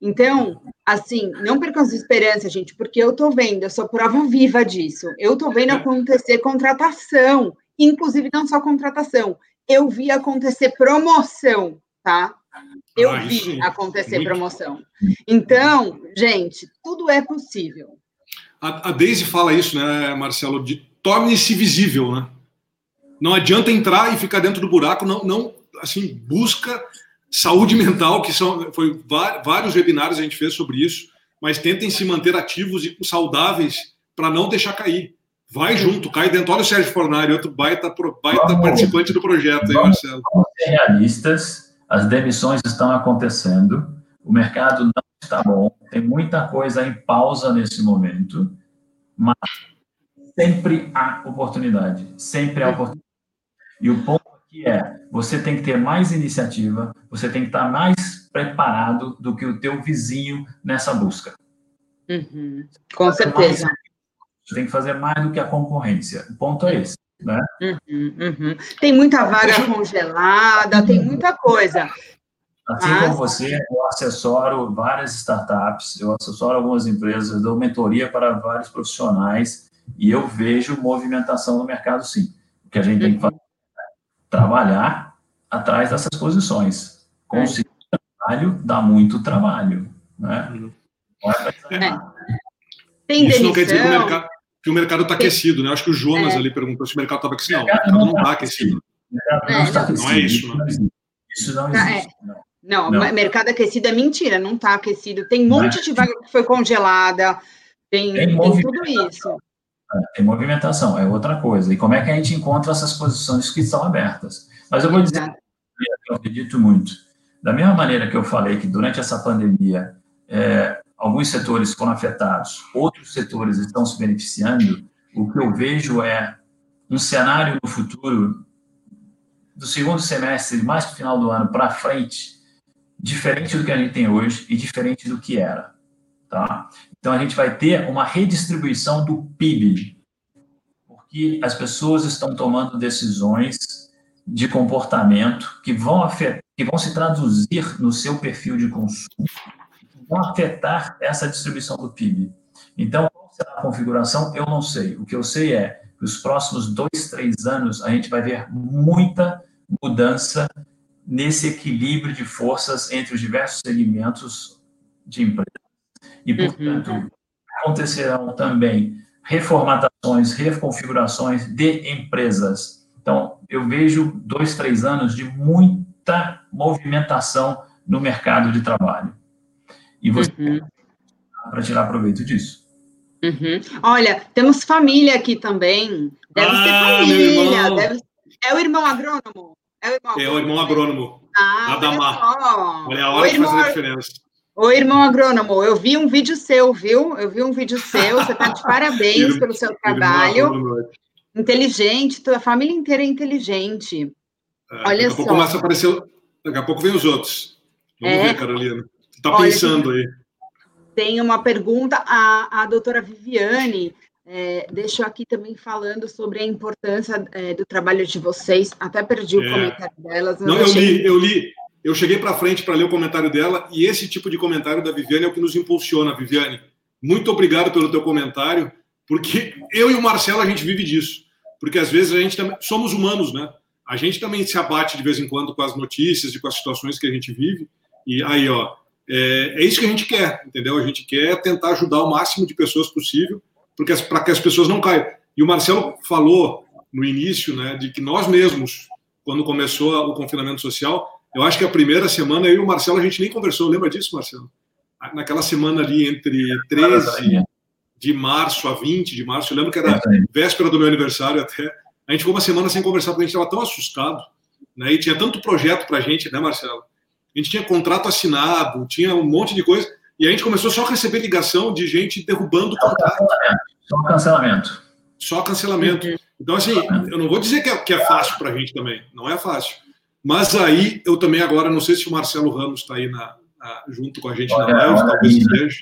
Speaker 1: Então, assim, não percam as esperanças, gente, porque eu tô vendo, eu sou prova viva disso. Eu tô vendo acontecer contratação, inclusive não só contratação, eu vi acontecer promoção, tá? Eu ah, vi acontecer promoção. Então, gente, tudo é possível.
Speaker 2: A, a Daisy fala isso, né, Marcelo? De torne-se visível, né? Não adianta entrar e ficar dentro do buraco, não, não assim, busca saúde mental, que são foi vários webinários a gente fez sobre isso, mas tentem se manter ativos e saudáveis para não deixar cair. Vai junto, cai dentro. Olha o Sérgio Fornari, outro baita, baita vamos, participante do projeto, hein, Marcelo?
Speaker 3: Vamos ser realistas, as demissões estão acontecendo, o mercado não está bom, tem muita coisa em pausa nesse momento, mas sempre há oportunidade, sempre há oportunidade. E o ponto aqui é, você tem que ter mais iniciativa, você tem que estar mais preparado do que o teu vizinho nessa busca.
Speaker 1: Uhum. Com certeza. Mais,
Speaker 3: você tem que fazer mais do que a concorrência. O ponto é esse. Né?
Speaker 1: Uhum, uhum. Tem muita vaga congelada, tem muita coisa.
Speaker 3: Assim como você, eu assessoro várias startups, eu assessoro algumas empresas, eu dou mentoria para vários profissionais e eu vejo movimentação no mercado, sim. O que a gente tem que fazer é trabalhar atrás dessas posições. Conseguir trabalho dá muito trabalho. Né? Uhum.
Speaker 2: É. Tem Isso não quer dizer que o mercado que o mercado está aquecido, né? Acho que o Jonas é. ali perguntou se o mercado estava aquecido. Não, o mercado não está aquecido. Não, é isso, né?
Speaker 3: Isso não tá, existe.
Speaker 1: Não, não, mercado aquecido é mentira, não está aquecido. Tem um monte de vaga que foi congelada, tem, tem, tem tudo isso.
Speaker 3: É, tem movimentação, é outra coisa. E como é que a gente encontra essas posições que estão abertas? Mas eu vou dizer, eu acredito muito. Da mesma maneira que eu falei que durante essa pandemia, é, alguns setores foram afetados, outros setores estão se beneficiando, o que eu vejo é um cenário no futuro, do segundo semestre, mais para o final do ano para frente, diferente do que a gente tem hoje e diferente do que era. Tá? Então, a gente vai ter uma redistribuição do PIB, porque as pessoas estão tomando decisões de comportamento que vão, afetar, que vão se traduzir no seu perfil de consumo, que vão afetar essa distribuição do PIB. Então, qual será a configuração? Eu não sei. O que eu sei é que os próximos dois, três anos a gente vai ver muita mudança nesse equilíbrio de forças entre os diversos segmentos de empresa. E, uhum. portanto, uhum. acontecerão também reformatações, reconfigurações de empresas. Então, eu vejo dois, três anos de muita movimentação no mercado de trabalho. E você uhum. para tirar proveito disso.
Speaker 1: Uhum. Olha, temos família aqui também. Deve ah, ser família. Deve... É o irmão agrônomo?
Speaker 2: É o irmão, é o irmão agrônomo. Ah, Adamar. Olha a hora que faz a diferença.
Speaker 1: Oi, irmão agrônomo, eu vi um vídeo seu, viu? Eu vi um vídeo seu, você está de parabéns pelo seu trabalho. Inteligente, tua família inteira é inteligente.
Speaker 2: É, Olha daqui a pouco começa a aparecer, daqui a pouco vem os outros. Vamos é. ver, Carolina. Você está pensando aí.
Speaker 1: Tem uma pergunta, a, a doutora Viviane é, deixo aqui também falando sobre a importância é, do trabalho de vocês. Até perdi o é. comentário delas.
Speaker 2: Não, eu li, eu li. Eu cheguei para frente para ler o comentário dela e esse tipo de comentário da Viviane é o que nos impulsiona, Viviane. Muito obrigado pelo teu comentário, porque eu e o Marcelo a gente vive disso. Porque às vezes a gente também somos humanos, né? A gente também se abate de vez em quando com as notícias e com as situações que a gente vive. E aí, ó, é, é isso que a gente quer, entendeu? A gente quer tentar ajudar o máximo de pessoas possível porque para que as pessoas não caiam. E o Marcelo falou no início, né, de que nós mesmos, quando começou o confinamento social, eu acho que a primeira semana eu e o Marcelo a gente nem conversou, lembra disso, Marcelo? Naquela semana ali entre 13 de março a 20 de março, eu lembro que era véspera do meu aniversário até. A gente ficou uma semana sem conversar porque a gente estava tão assustado, né? E tinha tanto projeto para a gente, né, Marcelo? A gente tinha contrato assinado, tinha um monte de coisa. E a gente começou só a receber ligação de gente derrubando o contrato.
Speaker 3: Só cancelamento.
Speaker 2: Só cancelamento. Então, assim, eu não vou dizer que é, que é fácil para a gente também, não é fácil. Mas aí, eu também agora, não sei se o Marcelo Ramos está aí na, na, junto com a gente olha, na live, talvez esteja.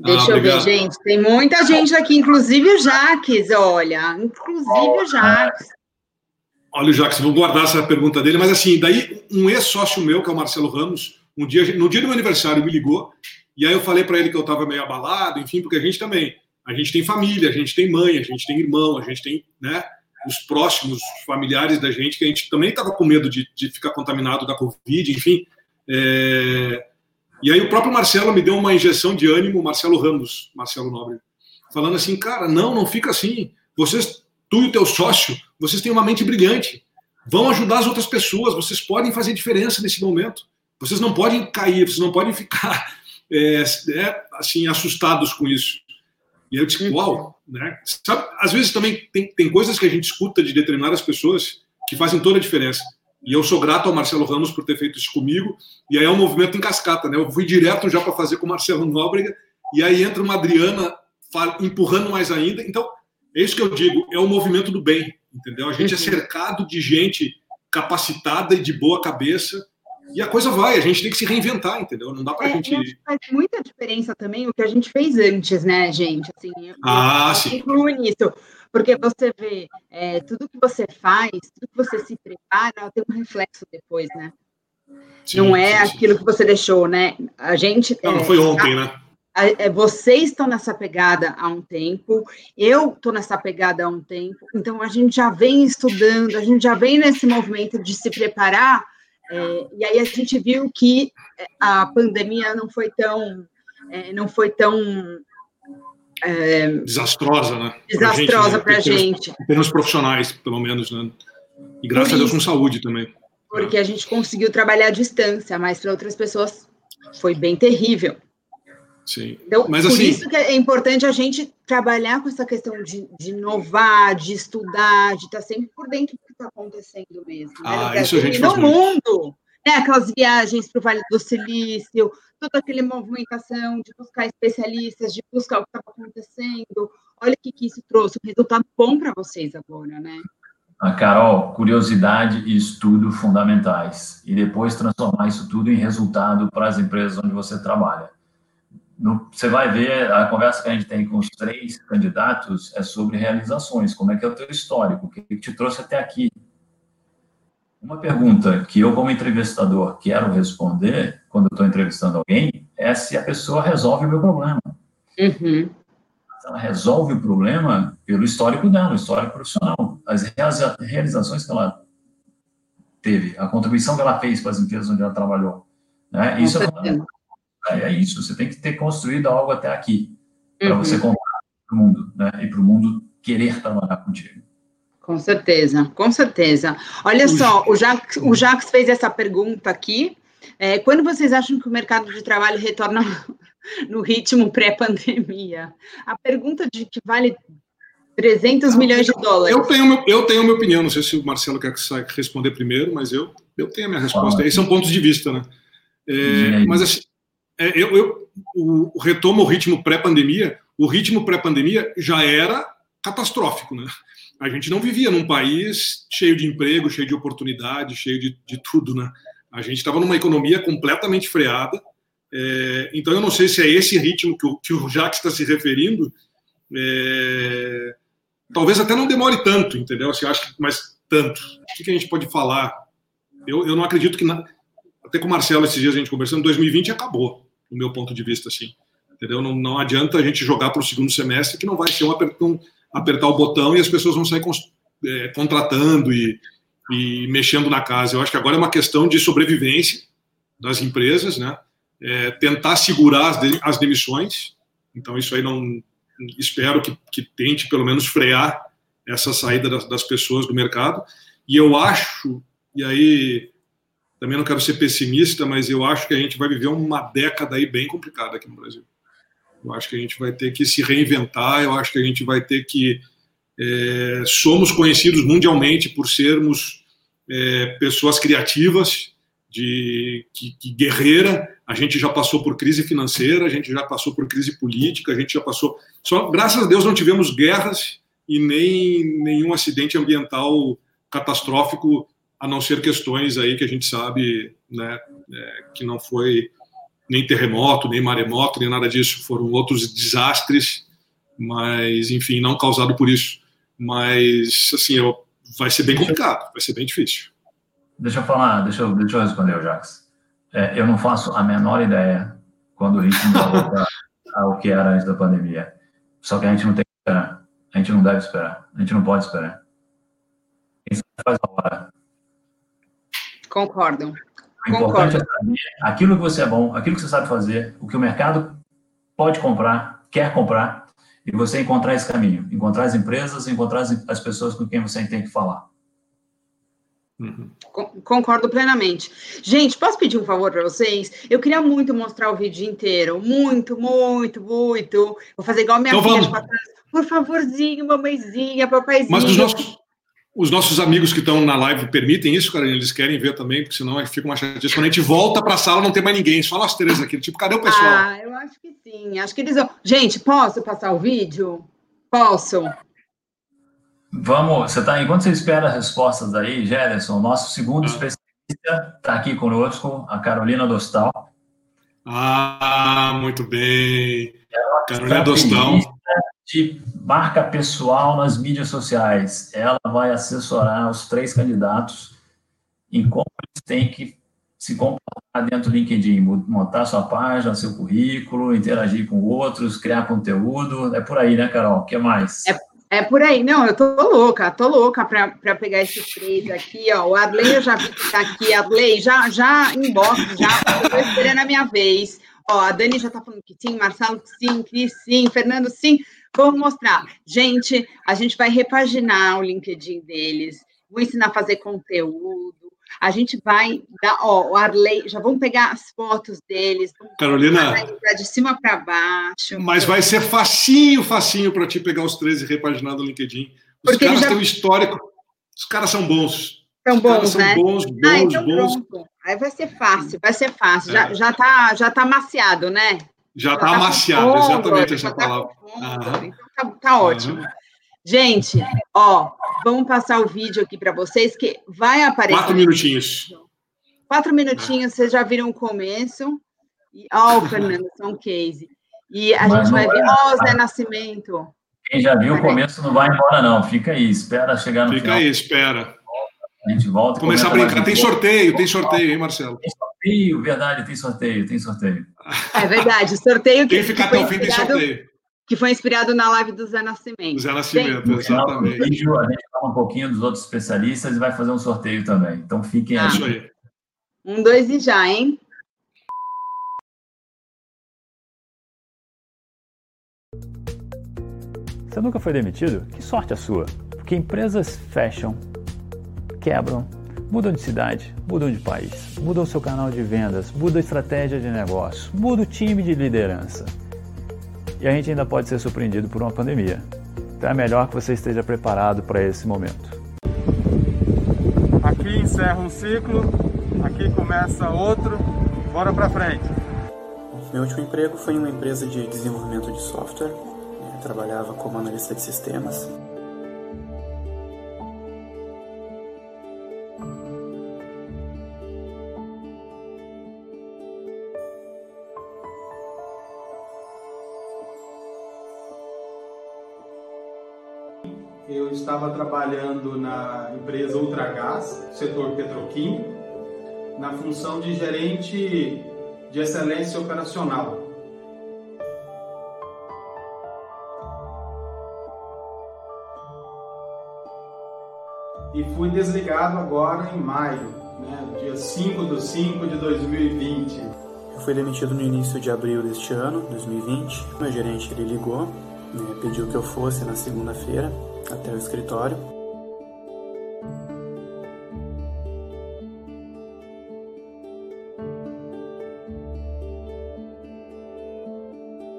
Speaker 1: Deixa ah, eu ver, gente. Tem muita gente aqui, inclusive o Jaques, olha. Inclusive o Jaques.
Speaker 2: Olha o Jaques, vou guardar essa pergunta dele, mas assim, daí um ex-sócio meu, que é o Marcelo Ramos, um dia, no dia do meu aniversário, me ligou, e aí eu falei para ele que eu estava meio abalado, enfim, porque a gente também, a gente tem família, a gente tem mãe, a gente tem irmão, a gente tem, né, os próximos familiares da gente, que a gente também estava com medo de, de ficar contaminado da Covid, enfim. É... E aí o próprio Marcelo me deu uma injeção de ânimo, Marcelo Ramos, Marcelo Nobre, falando assim, cara, não, não fica assim. Vocês, tu e o teu sócio, vocês têm uma mente brilhante. Vão ajudar as outras pessoas, vocês podem fazer diferença nesse momento. Vocês não podem cair, vocês não podem ficar é, é, assim assustados com isso. E eu disse, uau, né? Sabe, às vezes também tem, tem coisas que a gente escuta de determinadas pessoas que fazem toda a diferença. E eu sou grato ao Marcelo Ramos por ter feito isso comigo. E aí é um movimento em cascata, né? Eu fui direto já para fazer com o Marcelo Nóbrega, e aí entra uma Adriana empurrando mais ainda. Então, é isso que eu digo, é o movimento do bem, entendeu? A gente é uhum. cercado de gente capacitada e de boa cabeça e a coisa vai, a gente tem que se reinventar, entendeu? Não dá pra é, gente.
Speaker 1: Faz muita diferença também o que a gente fez antes, né, gente? Assim,
Speaker 2: ah, eu, sim.
Speaker 1: nisso. Porque você vê, é, tudo que você faz, tudo que você se prepara, tem um reflexo depois, né? Sim, não é sim, aquilo sim. que você deixou, né? A gente.
Speaker 2: Não, é, foi ontem, né?
Speaker 1: É, vocês estão nessa pegada há um tempo, eu estou nessa pegada há um tempo, então a gente já vem estudando, a gente já vem nesse movimento de se preparar é, e aí a gente viu que é, a pandemia não foi tão, é, não foi tão
Speaker 2: é, desastrosa, né?
Speaker 1: Desastrosa para a gente.
Speaker 2: Termos profissionais, pelo menos, né? E graças a Deus com saúde também.
Speaker 1: Porque a gente conseguiu trabalhar à distância, mas para outras pessoas foi bem terrível.
Speaker 2: Sim.
Speaker 1: Então, Mas, por assim, isso que é importante a gente trabalhar com essa questão de, de inovar, de estudar, de estar sempre por dentro do que está acontecendo mesmo. Né?
Speaker 2: Ah, no isso a gente
Speaker 1: e no mundo. Né? Aquelas viagens para o Vale do Silício, toda aquela movimentação de buscar especialistas, de buscar o que estava acontecendo. Olha o que, que isso trouxe, um resultado bom para vocês agora, né?
Speaker 3: A Carol, curiosidade e estudo fundamentais. E depois transformar isso tudo em resultado para as empresas onde você trabalha no, você vai ver a conversa que a gente tem com os três candidatos é sobre realizações, como é que é o teu histórico, o que te trouxe até aqui. Uma pergunta que eu, como entrevistador, quero responder quando eu estou entrevistando alguém é se a pessoa resolve o meu problema.
Speaker 1: Uhum.
Speaker 3: Ela resolve o problema pelo histórico dela, o histórico profissional, as realizações que ela teve, a contribuição que ela fez para as empresas onde ela trabalhou. Né? Isso é fundamental é isso, você tem que ter construído algo até aqui, para uhum. você contar para o mundo, né? E para o mundo querer trabalhar contigo.
Speaker 1: Com certeza, com certeza. Olha só, o Jacques, o Jacques fez essa pergunta aqui. É, quando vocês acham que o mercado de trabalho retorna no ritmo pré-pandemia? A pergunta de que vale 300 milhões de dólares.
Speaker 2: Eu tenho, eu tenho a minha opinião, não sei se o Marcelo quer responder primeiro, mas eu, eu tenho a minha resposta. Esses são pontos de vista, né? É, mas assim, é, eu, eu, o, o retomo ao ritmo pré-pandemia, o ritmo pré-pandemia já era catastrófico, né? A gente não vivia num país cheio de emprego, cheio de oportunidade, cheio de, de tudo, né? A gente estava numa economia completamente freada. É, então, eu não sei se é esse ritmo que o, que o Jacques está se referindo. É, talvez até não demore tanto, entendeu? Assim, acho que, mas tanto. O que a gente pode falar? Eu, eu não acredito que. Na, até com o Marcelo esses dias a gente conversando, 2020 acabou do meu ponto de vista, assim. Entendeu? Não, não adianta a gente jogar para o segundo semestre que não vai ser um um apertar o botão e as pessoas vão sair é, contratando e, e mexendo na casa. Eu acho que agora é uma questão de sobrevivência das empresas, né? É, tentar segurar as, de, as demissões. Então, isso aí não. Espero que, que tente, pelo menos, frear essa saída das, das pessoas do mercado. E eu acho, e aí também não quero ser pessimista, mas eu acho que a gente vai viver uma década aí bem complicada aqui no Brasil. Eu acho que a gente vai ter que se reinventar, eu acho que a gente vai ter que. É, somos conhecidos mundialmente por sermos é, pessoas criativas, de que, que, guerreira. A gente já passou por crise financeira, a gente já passou por crise política, a gente já passou. Só graças a Deus não tivemos guerras e nem nenhum acidente ambiental catastrófico a não ser questões aí que a gente sabe né, é, que não foi nem terremoto, nem maremoto, nem nada disso, foram outros desastres, mas enfim, não causado por isso. Mas assim, eu, vai ser bem complicado, vai ser bem difícil.
Speaker 3: Deixa eu falar, deixa eu, deixa eu responder, Jax. É, eu não faço a menor ideia quando o ritmo vai voltar ao que era antes da pandemia. Só que a gente não tem que esperar. A gente não deve esperar. A gente não pode esperar. Quem faz a hora
Speaker 1: Concordam.
Speaker 3: O importante é saber aquilo que você é bom, aquilo que você sabe fazer, o que o mercado pode comprar, quer comprar, e você encontrar esse caminho, encontrar as empresas, encontrar as pessoas com quem você tem que falar.
Speaker 1: Uhum. Concordo plenamente. Gente, posso pedir um favor para vocês? Eu queria muito mostrar o vídeo inteiro. Muito, muito, muito. Vou fazer igual minha então, filha. Por favorzinho, mamãezinha, papaizinho.
Speaker 2: Mas os nossos, os nossos amigos que estão na live permitem isso, cara? Eles querem ver também, porque senão fica uma chatice. Quando a gente volta para a sala, não tem mais ninguém, só nós três aqui. Tipo, cadê o pessoal?
Speaker 1: Ah, eu acho que sim. Acho que eles vão. Gente, posso passar o vídeo? Posso.
Speaker 3: Vamos, você tá, enquanto você espera as respostas aí, Gerson, nosso segundo ah. especialista está aqui conosco, a Carolina Dostal.
Speaker 2: Ah, muito bem. Carolina Dostal.
Speaker 3: De marca pessoal nas mídias sociais. Ela vai assessorar os três candidatos em como eles têm que se comportar dentro do LinkedIn, montar sua página, seu currículo, interagir com outros, criar conteúdo. É por aí, né, Carol? O que mais?
Speaker 1: É é por aí, não, eu tô louca, tô louca para pegar esses três aqui, ó. O Adley eu já vi que tá aqui, Adley, já, já inbox, já, tô esperando a minha vez. Ó, a Dani já tá falando que sim, Marcelo sim, Cris sim, Fernando sim. Vamos mostrar. Gente, a gente vai repaginar o LinkedIn deles, vou ensinar a fazer conteúdo, a gente vai dar, ó, o Arley, já vamos pegar as fotos deles.
Speaker 2: Carolina.
Speaker 1: De cima para baixo.
Speaker 2: Mas vai ser facinho, facinho para te pegar os 13 repaginados no LinkedIn. Os Porque caras já... têm um histórico. Os caras são bons.
Speaker 1: São bons,
Speaker 2: são
Speaker 1: né?
Speaker 2: bons, bons, ah, então bons.
Speaker 1: Pronto. Aí vai ser fácil, vai ser fácil. É. Já, já, tá, já tá amaciado, né?
Speaker 2: Já, já tá, tá amaciado, exatamente essa tá palavra.
Speaker 1: Tá então tá, tá ótimo. Gente, ó, vamos passar o vídeo aqui para vocês, que vai aparecer.
Speaker 2: Quatro minutinhos.
Speaker 1: Quatro minutinhos, vocês já viram o começo. Ó, oh, Fernando, são case. E a Mas gente vai ver, ó, oh, Zé Nascimento.
Speaker 3: Quem já viu o começo não vai embora, não. Fica aí, espera chegar no
Speaker 2: Fica
Speaker 3: final.
Speaker 2: aí, espera.
Speaker 3: A gente volta.
Speaker 2: Começar a brincar. Tem sorteio, tem sorteio, hein, Marcelo?
Speaker 3: Tem sorteio, verdade, tem sorteio, tem sorteio.
Speaker 1: É verdade, sorteio
Speaker 2: que. Quem ficar até o fim tem sorteio
Speaker 1: que foi inspirado na live do Zé Nascimento.
Speaker 2: Zé Nascimento, Sim. exatamente.
Speaker 3: Vídeo, a gente fala um pouquinho dos outros especialistas e vai fazer um sorteio também. Então fiquem ah, aí.
Speaker 1: Um, dois e já, hein?
Speaker 4: Você nunca foi demitido? Que sorte a sua! Porque empresas fecham, quebram, mudam de cidade, mudam de país, mudam seu canal de vendas, mudam a estratégia de negócio, mudam o time de liderança e a gente ainda pode ser surpreendido por uma pandemia. Então é melhor que você esteja preparado para esse momento.
Speaker 5: Aqui encerra um ciclo, aqui começa outro, bora para frente.
Speaker 6: Meu último emprego foi em uma empresa de desenvolvimento de software. Eu trabalhava como analista de sistemas.
Speaker 5: Estava trabalhando na empresa Ultragás, setor petroquímico, na função de gerente de excelência operacional. E fui desligado agora em maio, né, dia 5 de 5 de 2020.
Speaker 6: Eu fui demitido no início de abril deste ano, 2020. Meu gerente ele ligou, né, pediu que eu fosse na segunda-feira até o escritório.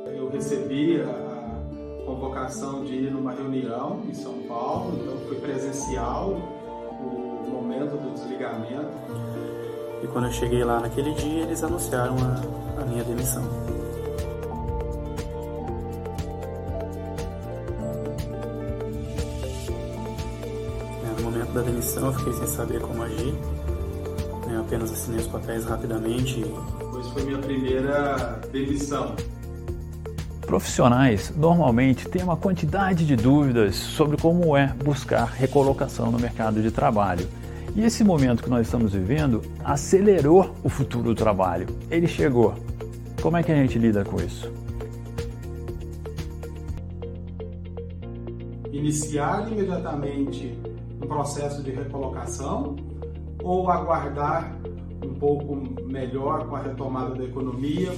Speaker 5: Eu recebi a convocação de ir numa reunião em São Paulo, então foi presencial o momento do desligamento.
Speaker 6: E quando eu cheguei lá naquele dia, eles anunciaram a, a minha demissão. Da demissão, eu fiquei sem saber como agir. Eu né, apenas assinei os papéis rapidamente.
Speaker 5: Pois foi minha primeira demissão.
Speaker 4: Profissionais normalmente têm uma quantidade de dúvidas sobre como é buscar recolocação no mercado de trabalho. E esse momento que nós estamos vivendo acelerou o futuro do trabalho. Ele chegou. Como é que a gente lida com isso?
Speaker 5: Iniciar imediatamente um processo de recolocação ou aguardar um pouco melhor com a retomada da economia?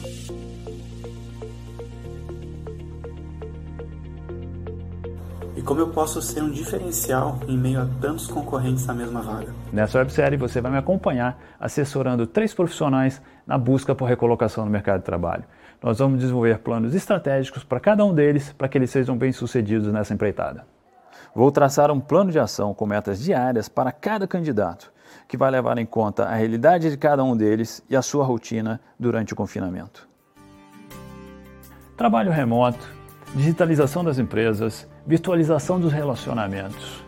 Speaker 6: e como eu posso ser um diferencial em meio a tantos concorrentes na mesma vaga.
Speaker 4: Nessa websérie você vai me acompanhar assessorando três profissionais na busca por recolocação no mercado de trabalho. Nós vamos desenvolver planos estratégicos para cada um deles para que eles sejam bem-sucedidos nessa empreitada. Vou traçar um plano de ação com metas diárias para cada candidato, que vai levar em conta a realidade de cada um deles e a sua rotina durante o confinamento. Trabalho remoto, digitalização das empresas, virtualização dos relacionamentos.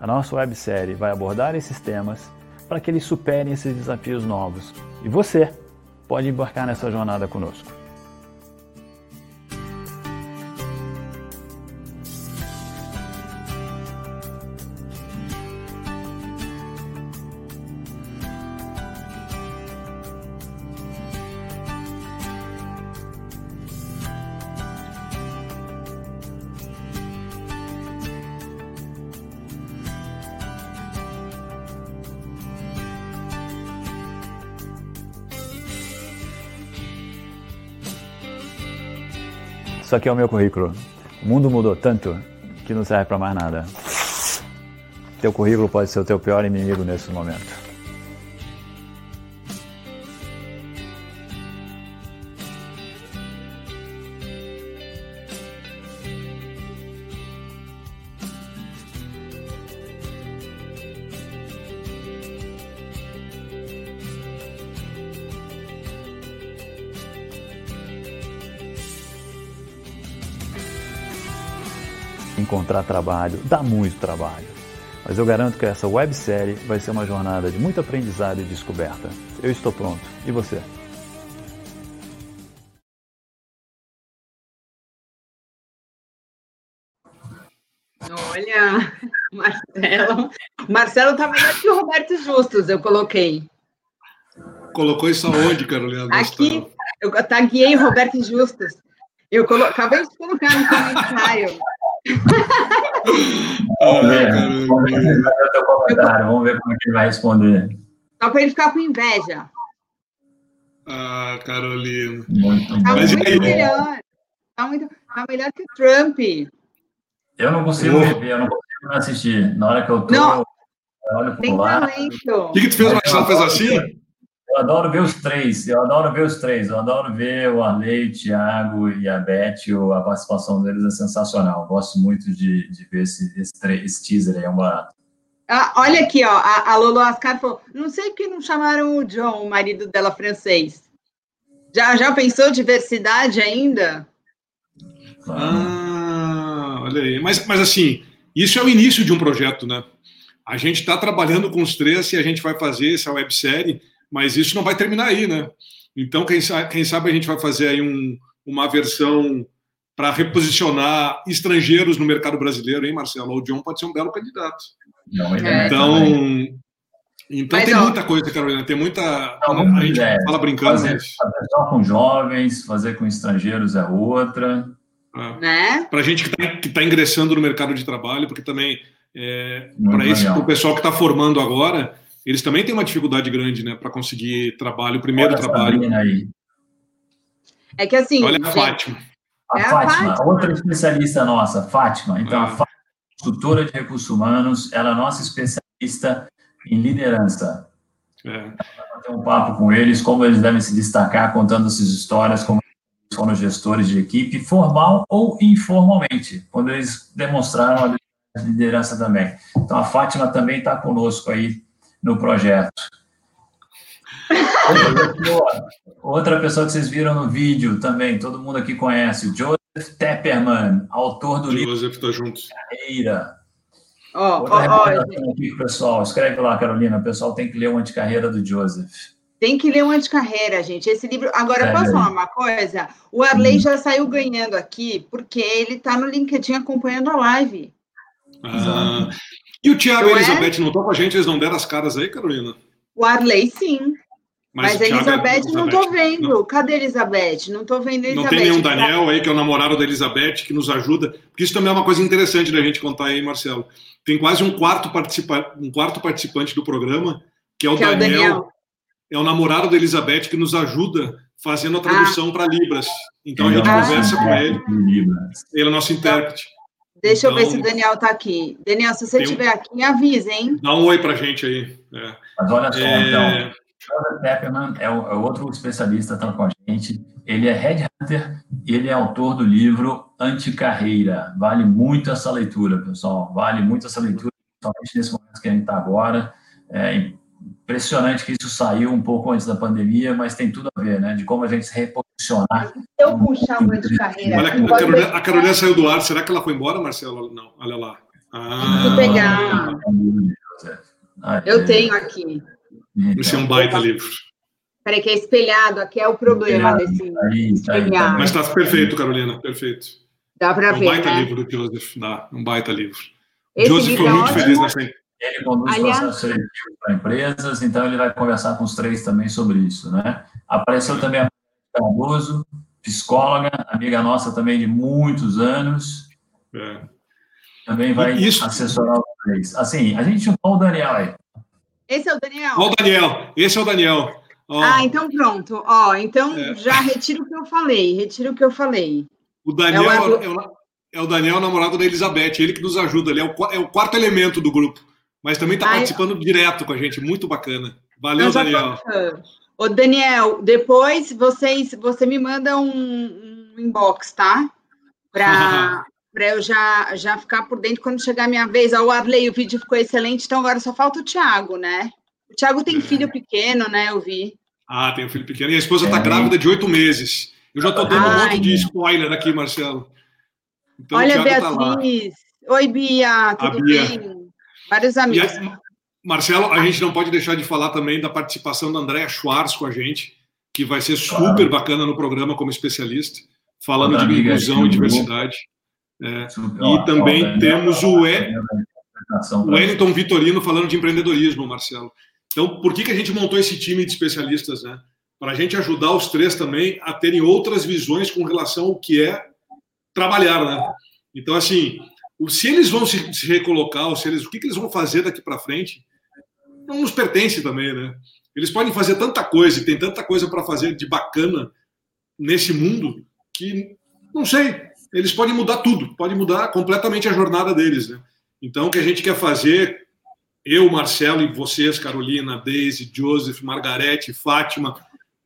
Speaker 4: A nossa websérie vai abordar esses temas para que eles superem esses desafios novos. E você pode embarcar nessa jornada conosco. Isso aqui é o meu currículo. O mundo mudou tanto que não serve para mais nada. Teu currículo pode ser o teu pior inimigo nesse momento. Encontrar trabalho, dá muito trabalho. Mas eu garanto que essa websérie vai ser uma jornada de muito aprendizado e descoberta. Eu estou pronto. E você?
Speaker 1: Olha, Marcelo. Marcelo está melhor que o Roberto Justus, eu coloquei.
Speaker 2: Colocou isso aonde, Carolina?
Speaker 1: Aqui, eu taguei Roberto Justus. Eu colo... acabei de colocar no comentário.
Speaker 3: Vamos ver, vamos ver o comentário, vamos ver como é que ele vai responder.
Speaker 1: Só para ele ficar com inveja.
Speaker 2: Ah, Carolina.
Speaker 3: Muito
Speaker 1: Tá.
Speaker 2: Mas
Speaker 1: muito
Speaker 2: aí-
Speaker 1: melhor. Tá, muito, tá melhor que o Trump.
Speaker 3: Eu não consigo rever, eu não consigo assistir. Na hora que eu tô,
Speaker 1: Não.
Speaker 3: eu olho
Speaker 1: Tem
Speaker 3: pro lado.
Speaker 2: O que, que tu fez, Marcelo? Fez assim?
Speaker 3: Eu adoro ver os três, eu adoro ver os três. Eu adoro ver o Arley, o Thiago e a Beth, o- a participação deles é sensacional. Eu gosto muito de, de ver esse, esse, esse teaser aí, é um barato.
Speaker 1: Ah, olha aqui, ó. A, a Lolo Ascar falou: não sei que não chamaram o John, o marido dela francês. Já, já pensou diversidade ainda?
Speaker 2: Ah, olha aí. Mas, mas assim, isso é o início de um projeto, né? A gente está trabalhando com os três e a gente vai fazer essa websérie, mas isso não vai terminar aí, né? Então, quem sabe, quem sabe a gente vai fazer aí um, uma versão para reposicionar estrangeiros no mercado brasileiro, hein, Marcelo? O John pode ser um belo candidato.
Speaker 3: É uma ideia
Speaker 2: Então,
Speaker 3: também.
Speaker 2: então
Speaker 1: Mas,
Speaker 2: tem
Speaker 1: ó,
Speaker 2: muita coisa, Carolina. Tem muita.
Speaker 3: Não,
Speaker 2: a gente
Speaker 3: ideia.
Speaker 2: fala brincando,
Speaker 3: Fazer,
Speaker 2: mas.
Speaker 3: fazer só com jovens, fazer com estrangeiros é outra.
Speaker 2: é.
Speaker 1: Né?
Speaker 2: para a gente que está ingressando no mercado de trabalho, porque também é, para pro pessoal que está formando agora, eles também têm uma dificuldade grande, né, para conseguir trabalho, o primeiro
Speaker 3: Olha a
Speaker 2: trabalho.
Speaker 1: É que assim.
Speaker 2: Olha a
Speaker 1: gente,
Speaker 2: Fátima.
Speaker 3: A
Speaker 1: É a
Speaker 3: Fátima,
Speaker 1: Fátima.
Speaker 3: outra especialista nossa, Fátima. Então, a
Speaker 2: Ah.
Speaker 3: Fátima, consultora de recursos humanos, ela é nossa especialista em liderança.
Speaker 2: É.
Speaker 3: Bater um papo com eles, como eles devem se destacar, contando essas histórias, como eles foram gestores de equipe, formal ou informalmente, quando eles demonstraram a liderança também. Então, a Fátima também está conosco aí no projeto. Outra pessoa, que vocês viram no vídeo também, todo mundo aqui conhece, o Joseph Tepperman, autor do
Speaker 2: O
Speaker 3: livro
Speaker 2: Joseph está junto.
Speaker 3: Carreira.
Speaker 1: Ó, ó,
Speaker 3: recomendação aqui pessoal, escreve lá, Carolina, o pessoal tem que ler o Anticarreira do Joseph.
Speaker 1: Tem que ler um anticarreira, gente. Esse livro. Agora,
Speaker 3: É,
Speaker 1: posso falar uma coisa? O Arley já saiu ganhando aqui, porque ele está no LinkedIn acompanhando a live.
Speaker 2: Ah, e o Tiago e
Speaker 1: Não
Speaker 2: a
Speaker 1: é?
Speaker 2: Elizabeth não estão com a gente? Eles não deram as caras aí, Carolina?
Speaker 1: O Arley, sim. Mas,
Speaker 2: o
Speaker 1: a
Speaker 2: Thiago e
Speaker 1: Elizabeth, não estou vendo.
Speaker 2: Não,
Speaker 1: Cadê a Elizabeth? Não estou vendo a
Speaker 2: não
Speaker 1: Elizabeth.
Speaker 2: tem nenhum Daniel aí, que é o namorado da Elizabeth, que nos ajuda. Porque isso também é uma coisa interessante da gente contar aí, Marcelo. Tem quase um quarto, participa um quarto participante do programa, que é o
Speaker 1: Que é o
Speaker 2: Daniel.
Speaker 1: Daniel.
Speaker 2: é o namorado da Elizabeth que nos ajuda fazendo a tradução para Libras. Então a
Speaker 3: Ele
Speaker 2: gente
Speaker 3: é
Speaker 2: conversa com ele, ele é nosso intérprete.
Speaker 1: Deixa então, eu ver se o então, Daniel está aqui. Daniel, se você estiver um... aqui, avisa, hein?
Speaker 2: Dá um oi para gente aí. É.
Speaker 3: Mas olha só, é... então. Trevor Pepperman é, o, é outro especialista que está com a gente. Ele é headhunter e ele é autor do livro Anticarreira. Vale muito essa leitura, pessoal. Vale muito essa leitura, principalmente nesse momento que a gente está agora. É impressionante que isso saiu um pouco antes da pandemia, mas tem tudo a ver, né? De como a gente se reposicionar.
Speaker 1: Eu puxar o Anticarreira.
Speaker 2: Olha, a Carolina, a Carolina saiu do ar. Será que ela foi embora, Marcelo? Não, olha lá.
Speaker 1: Ah, pegar. Eu tenho aqui.
Speaker 2: Esse é um baita livro.
Speaker 1: Peraí, que é espelhado, aqui é o problema desse aí,
Speaker 2: aí, tá. Mas está perfeito, Carolina, perfeito.
Speaker 1: Dá para ver,
Speaker 2: É um baita
Speaker 1: né?
Speaker 2: livro do Joseph, dá, um baita livro. Esse Joseph foi muito feliz nessa
Speaker 3: ele conduz Aliás, processos seletivos para empresas, então ele vai conversar com os três também sobre isso, né? Apareceu também a Cardoso, psicóloga, amiga nossa também de muitos anos. É. Também vai isso... assessorar os três. Assim, a gente chamou o Daniel aí.
Speaker 1: Esse é o Daniel?
Speaker 2: Ó o Daniel, esse é o Daniel.
Speaker 1: Oh. Ah, então pronto. Ó, oh, então é. já retiro o que eu falei, retiro o que eu falei.
Speaker 2: O Daniel é o, é o, é o Daniel, namorado da Elizabeth, ele que nos ajuda, ele é o, é o quarto elemento do grupo, mas também está participando direto com a gente, muito bacana. Valeu, Daniel.
Speaker 1: Ô, Daniel, depois vocês, você me manda um, um inbox, tá? Para para eu já, já ficar por dentro quando chegar a minha vez. Ó, o Arley, o vídeo ficou excelente, então agora só falta o Thiago, né? O Thiago tem é. filho pequeno, né? Eu vi.
Speaker 2: Ah, tem um filho pequeno. E a esposa está é. grávida de oito meses. Eu já estou dando Ai, um monte de spoiler aqui, Marcelo.
Speaker 1: Então, Olha, tá Beatriz. Tá Oi, Bia, tudo Bia. bem? Vários amigos. A,
Speaker 2: Marcelo, a gente não pode deixar de falar também da participação da Andréa Schwartz com a gente, que vai ser super claro. bacana no programa como especialista, falando de inclusão e diversidade. É, e também temos o, o Wellington Vitorino falando de empreendedorismo, Marcelo. Então, por que, que a gente montou esse time de especialistas? Né? Para a gente ajudar os três também a terem outras visões com relação ao que é trabalhar. Né? Então, assim, se eles vão se, se recolocar, ou se eles, o que, que eles vão fazer daqui para frente, não nos pertence também. Né? Eles podem fazer tanta coisa, e tem tanta coisa para fazer de bacana nesse mundo, que não sei, eles podem mudar tudo, pode mudar completamente a jornada deles. Né? Então, o que a gente quer fazer, eu, Marcelo e vocês, Carolina, Daisy, Joseph, Margarete, Fátima,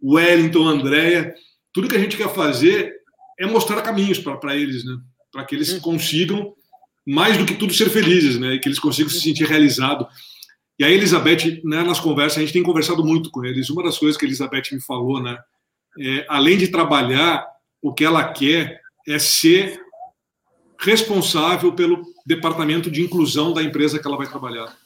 Speaker 2: Wellington, Andréia, tudo que a gente quer fazer é mostrar caminhos para eles, né? para que eles consigam, mais do que tudo, ser felizes, né? e que eles consigam se sentir realizados. E a Elizabeth, né, nas conversas, a gente tem conversado muito com eles. Uma das coisas que a Elizabeth me falou, né, é, além de trabalhar o que ela quer, é ser responsável pelo departamento de inclusão da empresa que ela vai trabalhar.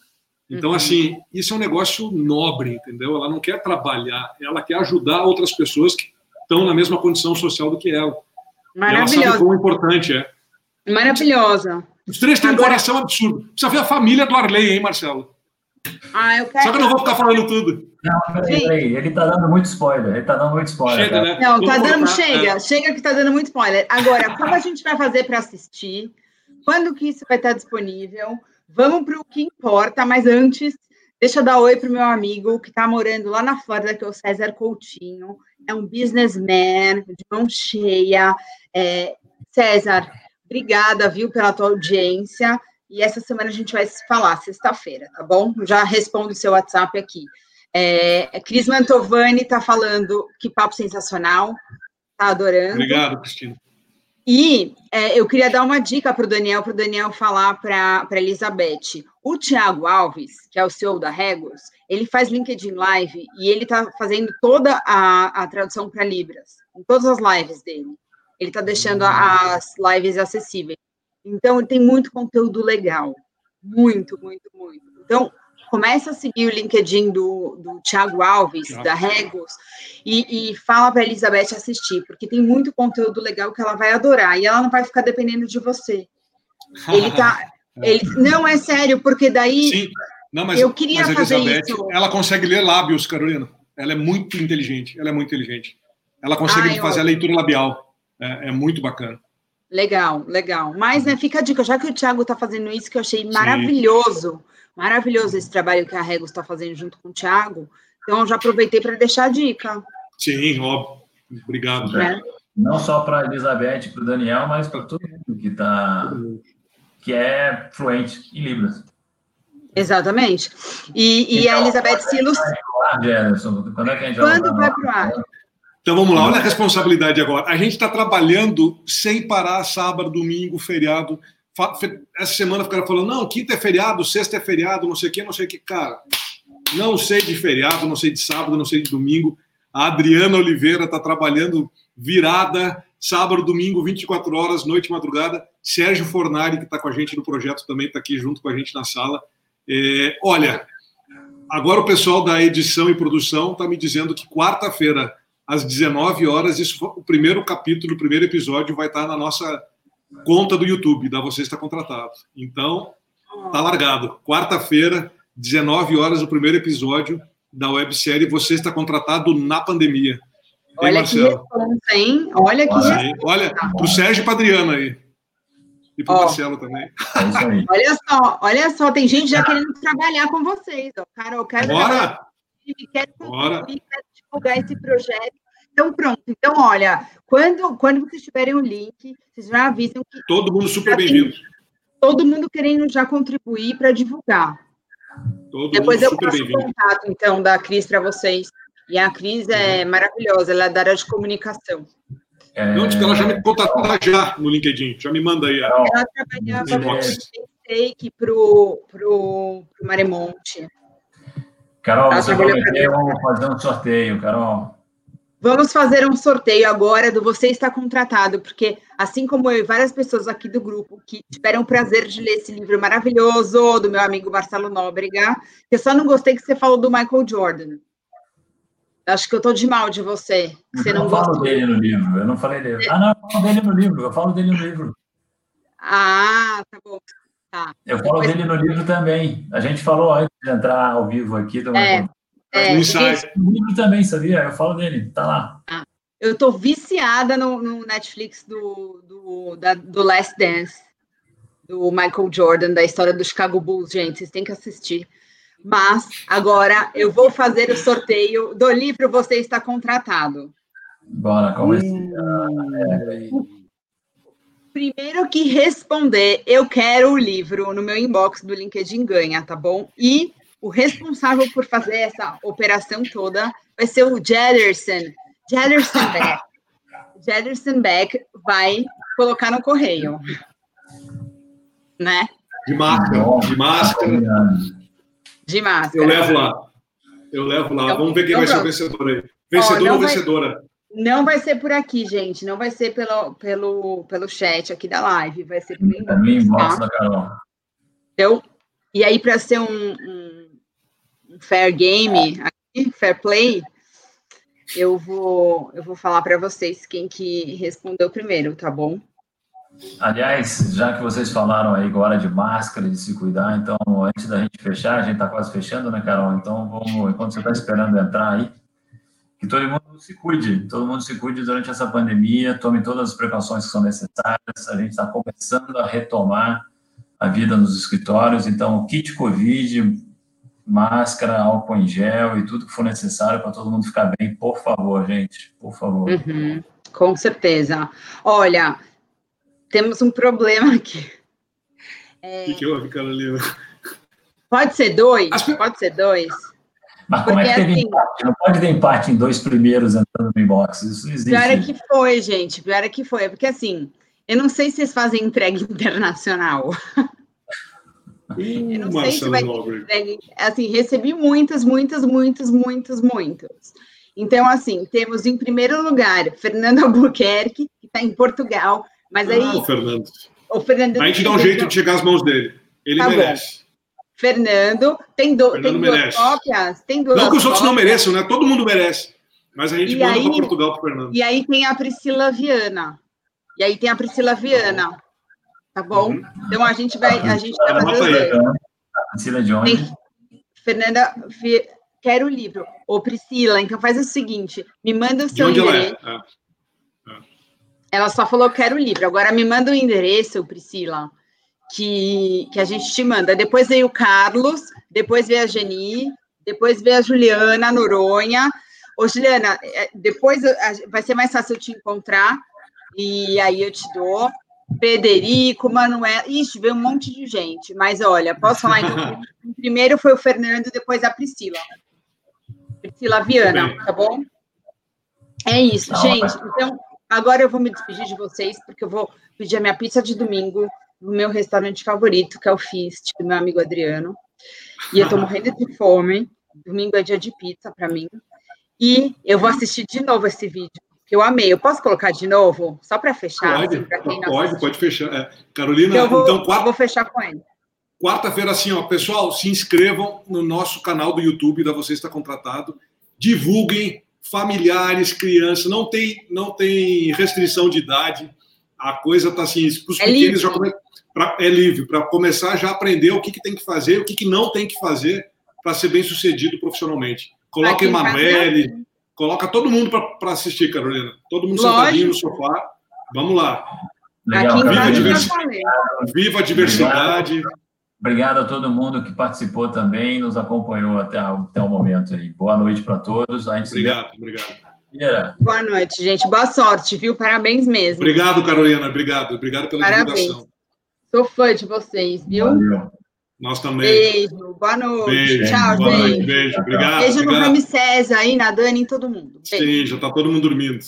Speaker 2: Então, uhum. assim, isso é um negócio nobre, entendeu? Ela não quer trabalhar, ela quer ajudar outras pessoas que estão na mesma condição social do que ela.
Speaker 1: Maravilhosa.
Speaker 2: ela sabe quão importante é.
Speaker 1: Maravilhosa.
Speaker 2: Os três têm Agora... um coração absurdo. Precisa ver a família do Arley, hein, Marcelo?
Speaker 1: Ah, eu quero.
Speaker 2: Só que eu não vou ficar falando tudo.
Speaker 3: Não, peraí, peraí. Ele tá dando muito spoiler. Ele tá dando muito spoiler.
Speaker 1: Chega, né? Não, tá dando, chega. É. Chega que tá dando muito spoiler. Agora, como a gente vai fazer para assistir? Quando que isso vai estar disponível? Vamos para o que importa, mas antes, deixa eu dar oi para o meu amigo que está morando lá na Flórida, que é o César Coutinho. É um businessman de mão cheia. É, César, obrigada, viu, pela tua audiência. E essa semana a gente vai se falar, sexta-feira, tá bom? Já respondo o seu WhatsApp aqui. É, Cris Mantovani está falando que papo sensacional, tá adorando.
Speaker 2: Obrigado, Cristina.
Speaker 1: E é, eu queria dar uma dica para o Daniel, para o Daniel falar para a Elizabeth. O Tiago Alves, que é o CEO da Regos, ele faz LinkedIn Live e ele está fazendo toda a, a tradução para Libras, em todas as lives dele. Ele está deixando as lives acessíveis. Então, tem muito conteúdo legal. Muito, muito, muito. Então, começa a seguir o LinkedIn do, do Thiago Alves, da Regos, e, e fala para a Elizabeth assistir, porque tem muito conteúdo legal que ela vai adorar, e ela não vai ficar dependendo de você. Ele tá. ele, não, é sério, porque daí. Sim.
Speaker 2: Não, mas, eu queria mas fazer Elizabeth, isso. Ela consegue ler lábios, Carolina. Ela é muito inteligente. Ela é muito inteligente. Ela consegue Ai, fazer eu... a leitura labial. É, é muito bacana.
Speaker 1: Legal, legal. Mas, né, fica a dica, já que o Thiago está fazendo isso, que eu achei maravilhoso, Sim. maravilhoso esse trabalho que a Regos está fazendo junto com o Thiago, então eu já aproveitei para deixar a dica.
Speaker 2: Sim, óbvio. Obrigado.
Speaker 3: É. Não só para a Elizabeth e para o Daniel, mas para todo mundo que está que é fluente em Libras.
Speaker 1: Exatamente. E, e então, a Elizabeth Silos.
Speaker 3: Quando é que a gente
Speaker 1: Quando vai para o ar?
Speaker 2: Então vamos lá, olha a responsabilidade agora. A gente está trabalhando sem parar sábado, domingo, feriado. Essa semana ficaram falando, não, quinta é feriado, sexta é feriado, não sei o quê, não sei o quê. Cara, não sei de feriado, não sei de sábado, não sei de domingo. A Adriana Oliveira está trabalhando virada, sábado, domingo, 24 horas, noite e madrugada. Sérgio Fornari, que está com a gente no projeto, também está aqui junto com a gente na sala. É, olha, agora o pessoal da edição e produção está me dizendo que quarta-feira, às 19 horas, isso, o primeiro capítulo, o primeiro episódio vai estar na nossa conta do YouTube, da Você Está Contratado. Então, tá largado. Quarta-feira, 19 horas, o primeiro episódio da websérie Você Está Contratado na Pandemia.
Speaker 1: Olha hein, que responsa, hein? Olha que
Speaker 2: Olha, olha para o Sérgio e para Adriana aí. E para o Marcelo também.
Speaker 1: É olha só, olha só, tem gente já querendo trabalhar com vocês. Ó. Carol, quero,
Speaker 2: Bora!
Speaker 1: quero, Bora. quero divulgar esse projeto. Então, pronto. Então, olha, quando, quando vocês tiverem o link, vocês já avisam que.
Speaker 2: Todo mundo super bem-vindo.
Speaker 1: Todo mundo querendo já contribuir para divulgar. Todo Depois eu passo o contato, então, da Cris para vocês. E a Cris é maravilhosa, ela é da área de comunicação.
Speaker 2: É... Não, ela já me contatou já no LinkedIn, já me manda aí.
Speaker 1: Ela trabalhava com para o pro, pro Maremonte.
Speaker 3: Carol, ela você prometeu fazer um sorteio, Carol.
Speaker 1: Vamos fazer um sorteio agora do Você Está Contratado, porque assim como eu e várias pessoas aqui do grupo que tiveram o prazer de ler esse livro maravilhoso do meu amigo Marcelo Nóbrega, eu só não gostei que você falou do Michael Jordan. Acho que eu tô de mal de você. você
Speaker 3: eu não, não falo dele no livro, eu não falei dele. Ah, não, eu falo dele no livro, eu falo dele no livro.
Speaker 1: Ah, tá bom. Tá.
Speaker 3: Eu falo Depois... dele no livro também. A gente falou antes de entrar ao vivo aqui do é,
Speaker 1: é,
Speaker 3: No livro também, sabia? Eu falo dele, tá lá.
Speaker 1: Ah, eu tô viciada no, no Netflix do, do, da, do Last Dance, do Michael Jordan, da história do Chicago Bulls, gente. Vocês têm que assistir. Mas agora eu vou fazer o sorteio do livro Você Está Contratado.
Speaker 3: Bora, começa. Hum.
Speaker 1: Primeiro que responder, eu quero o livro no meu inbox do LinkedIn ganha, tá bom? E o responsável por fazer essa operação toda vai ser o Jederson. Jederson Beck. Jederson Beck vai colocar no correio. Né?
Speaker 2: De máscara, de máscara.
Speaker 1: De máscara.
Speaker 2: Eu levo lá. Eu levo lá. Então, Vamos ver quem então vai pronto. ser o vencedor aí. Vencedor oh, ou vencedora? Vai,
Speaker 1: não vai ser por aqui, gente. Não vai ser pelo, pelo, pelo chat aqui da live. Vai ser pelo
Speaker 3: inbox. inbox tá? Carol.
Speaker 1: Então, e aí, para ser um, um, fair game, aqui, fair play, eu vou, eu vou falar para vocês quem que respondeu primeiro, tá bom?
Speaker 3: Aliás, já que vocês falaram aí agora de máscara, de se cuidar, então, antes da gente fechar, a gente está quase fechando, né, Carol? Então, vamos, enquanto você está esperando entrar aí, que todo mundo se cuide, todo mundo se cuide durante essa pandemia, tome todas as precauções que são necessárias. A gente está começando a retomar a vida nos escritórios, então, kit Covid, máscara, álcool em gel e tudo que for necessário para todo mundo ficar bem, por favor, gente, por favor.
Speaker 1: Uhum, com certeza. Olha, temos um problema aqui.
Speaker 2: É... O que, que houve, Carolina?
Speaker 1: Pode ser dois? As... Pode ser dois?
Speaker 3: Mas como Porque, é que teve assim, empate? Não pode ter empate em dois primeiros entrando no inbox. Isso existe.
Speaker 1: Pior é que foi, gente. Pior é que foi. Porque assim, eu não sei se vocês fazem entrega internacional. Eu não sei se vai ter. Assim, recebi muitas, muitas, muitas, muitas, muitas. Então, assim, temos em primeiro lugar Fernando Albuquerque, que está em Portugal, mas aí. Ah,
Speaker 2: o Fernando. O Fernando. a gente dá um jeito de chegar às mãos dele. Ele tá merece. Bom.
Speaker 1: Fernando, tem, do, Fernando tem duas merece. cópias? Tem duas
Speaker 2: não que os outros
Speaker 1: não
Speaker 2: mereçam, né? Todo mundo merece. Mas a gente e manda para Portugal para Fernando.
Speaker 1: E aí tem a Priscila Viana. E aí tem a Priscila Viana. Tá bom? Uhum. Então a gente vai. A gente vai fazer.
Speaker 3: Priscila de onde?
Speaker 1: Fernanda, quero o livro. Ô, Priscila, então faz o seguinte: me manda o seu endereço. Ela, é? É. ela só falou quero o livro. Agora me manda o endereço, Priscila que, que a gente te manda. Depois veio o Carlos, depois veio a Geni, depois veio a Juliana a Noronha. Ô, Juliana, é, depois vai ser mais fácil eu te encontrar, e aí eu te dou. Federico, Manuel. Ixi, veio um monte de gente. Mas olha, posso falar então? Primeiro foi o Fernando, depois a Priscila. Priscila Viana, tá bom? É isso, gente. Então, agora eu vou me despedir de vocês, porque eu vou pedir a minha pizza de domingo no meu restaurante favorito, que é o Fist, do meu amigo Adriano. E eu tô morrendo de fome. Domingo é dia de pizza para mim. E eu vou assistir de novo esse vídeo, que eu amei. Eu posso colocar de novo? Só para fechar?
Speaker 2: Pode,
Speaker 1: assim,
Speaker 2: pode, pode fechar. É, Carolina,
Speaker 1: eu vou, então, quarta... vou fechar com ele.
Speaker 2: Quarta-feira, assim, ó, pessoal, se inscrevam no nosso canal do YouTube da Você Está Contratado. Divulguem familiares, crianças, não tem, não tem restrição de idade. A coisa está assim, os é pequenos livre. já come... pra, é livre, para começar já aprender o que, que tem que fazer, o que, que não tem que fazer para ser bem sucedido profissionalmente. Coloca Emanuele, coloca todo mundo para assistir, Carolina. Todo mundo Lógico. sentadinho no sofá. Vamos lá.
Speaker 3: Legal,
Speaker 2: Viva, a diversidade. Viva a diversidade.
Speaker 3: Obrigado. Obrigado a todo mundo que participou também, nos acompanhou até, até o momento aí. Boa noite para todos.
Speaker 2: A gente obrigado, obrigado.
Speaker 1: Yeah. Boa noite, gente. Boa sorte, viu? Parabéns mesmo.
Speaker 2: Obrigado, Carolina. Obrigado. Obrigado pela Parabéns. divulgação.
Speaker 1: Sou fã de vocês, viu? Valeu.
Speaker 2: Nós também.
Speaker 1: Beijo, boa noite. Beijo,
Speaker 2: Tchau,
Speaker 1: boa
Speaker 2: gente. Noite, beijo, obrigado.
Speaker 1: Beijo
Speaker 2: obrigado.
Speaker 1: no Ramsés aí, na Dani, em todo mundo.
Speaker 2: Beijo. Sim, já está todo mundo dormindo.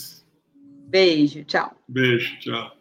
Speaker 1: Beijo, tchau.
Speaker 2: Beijo, tchau.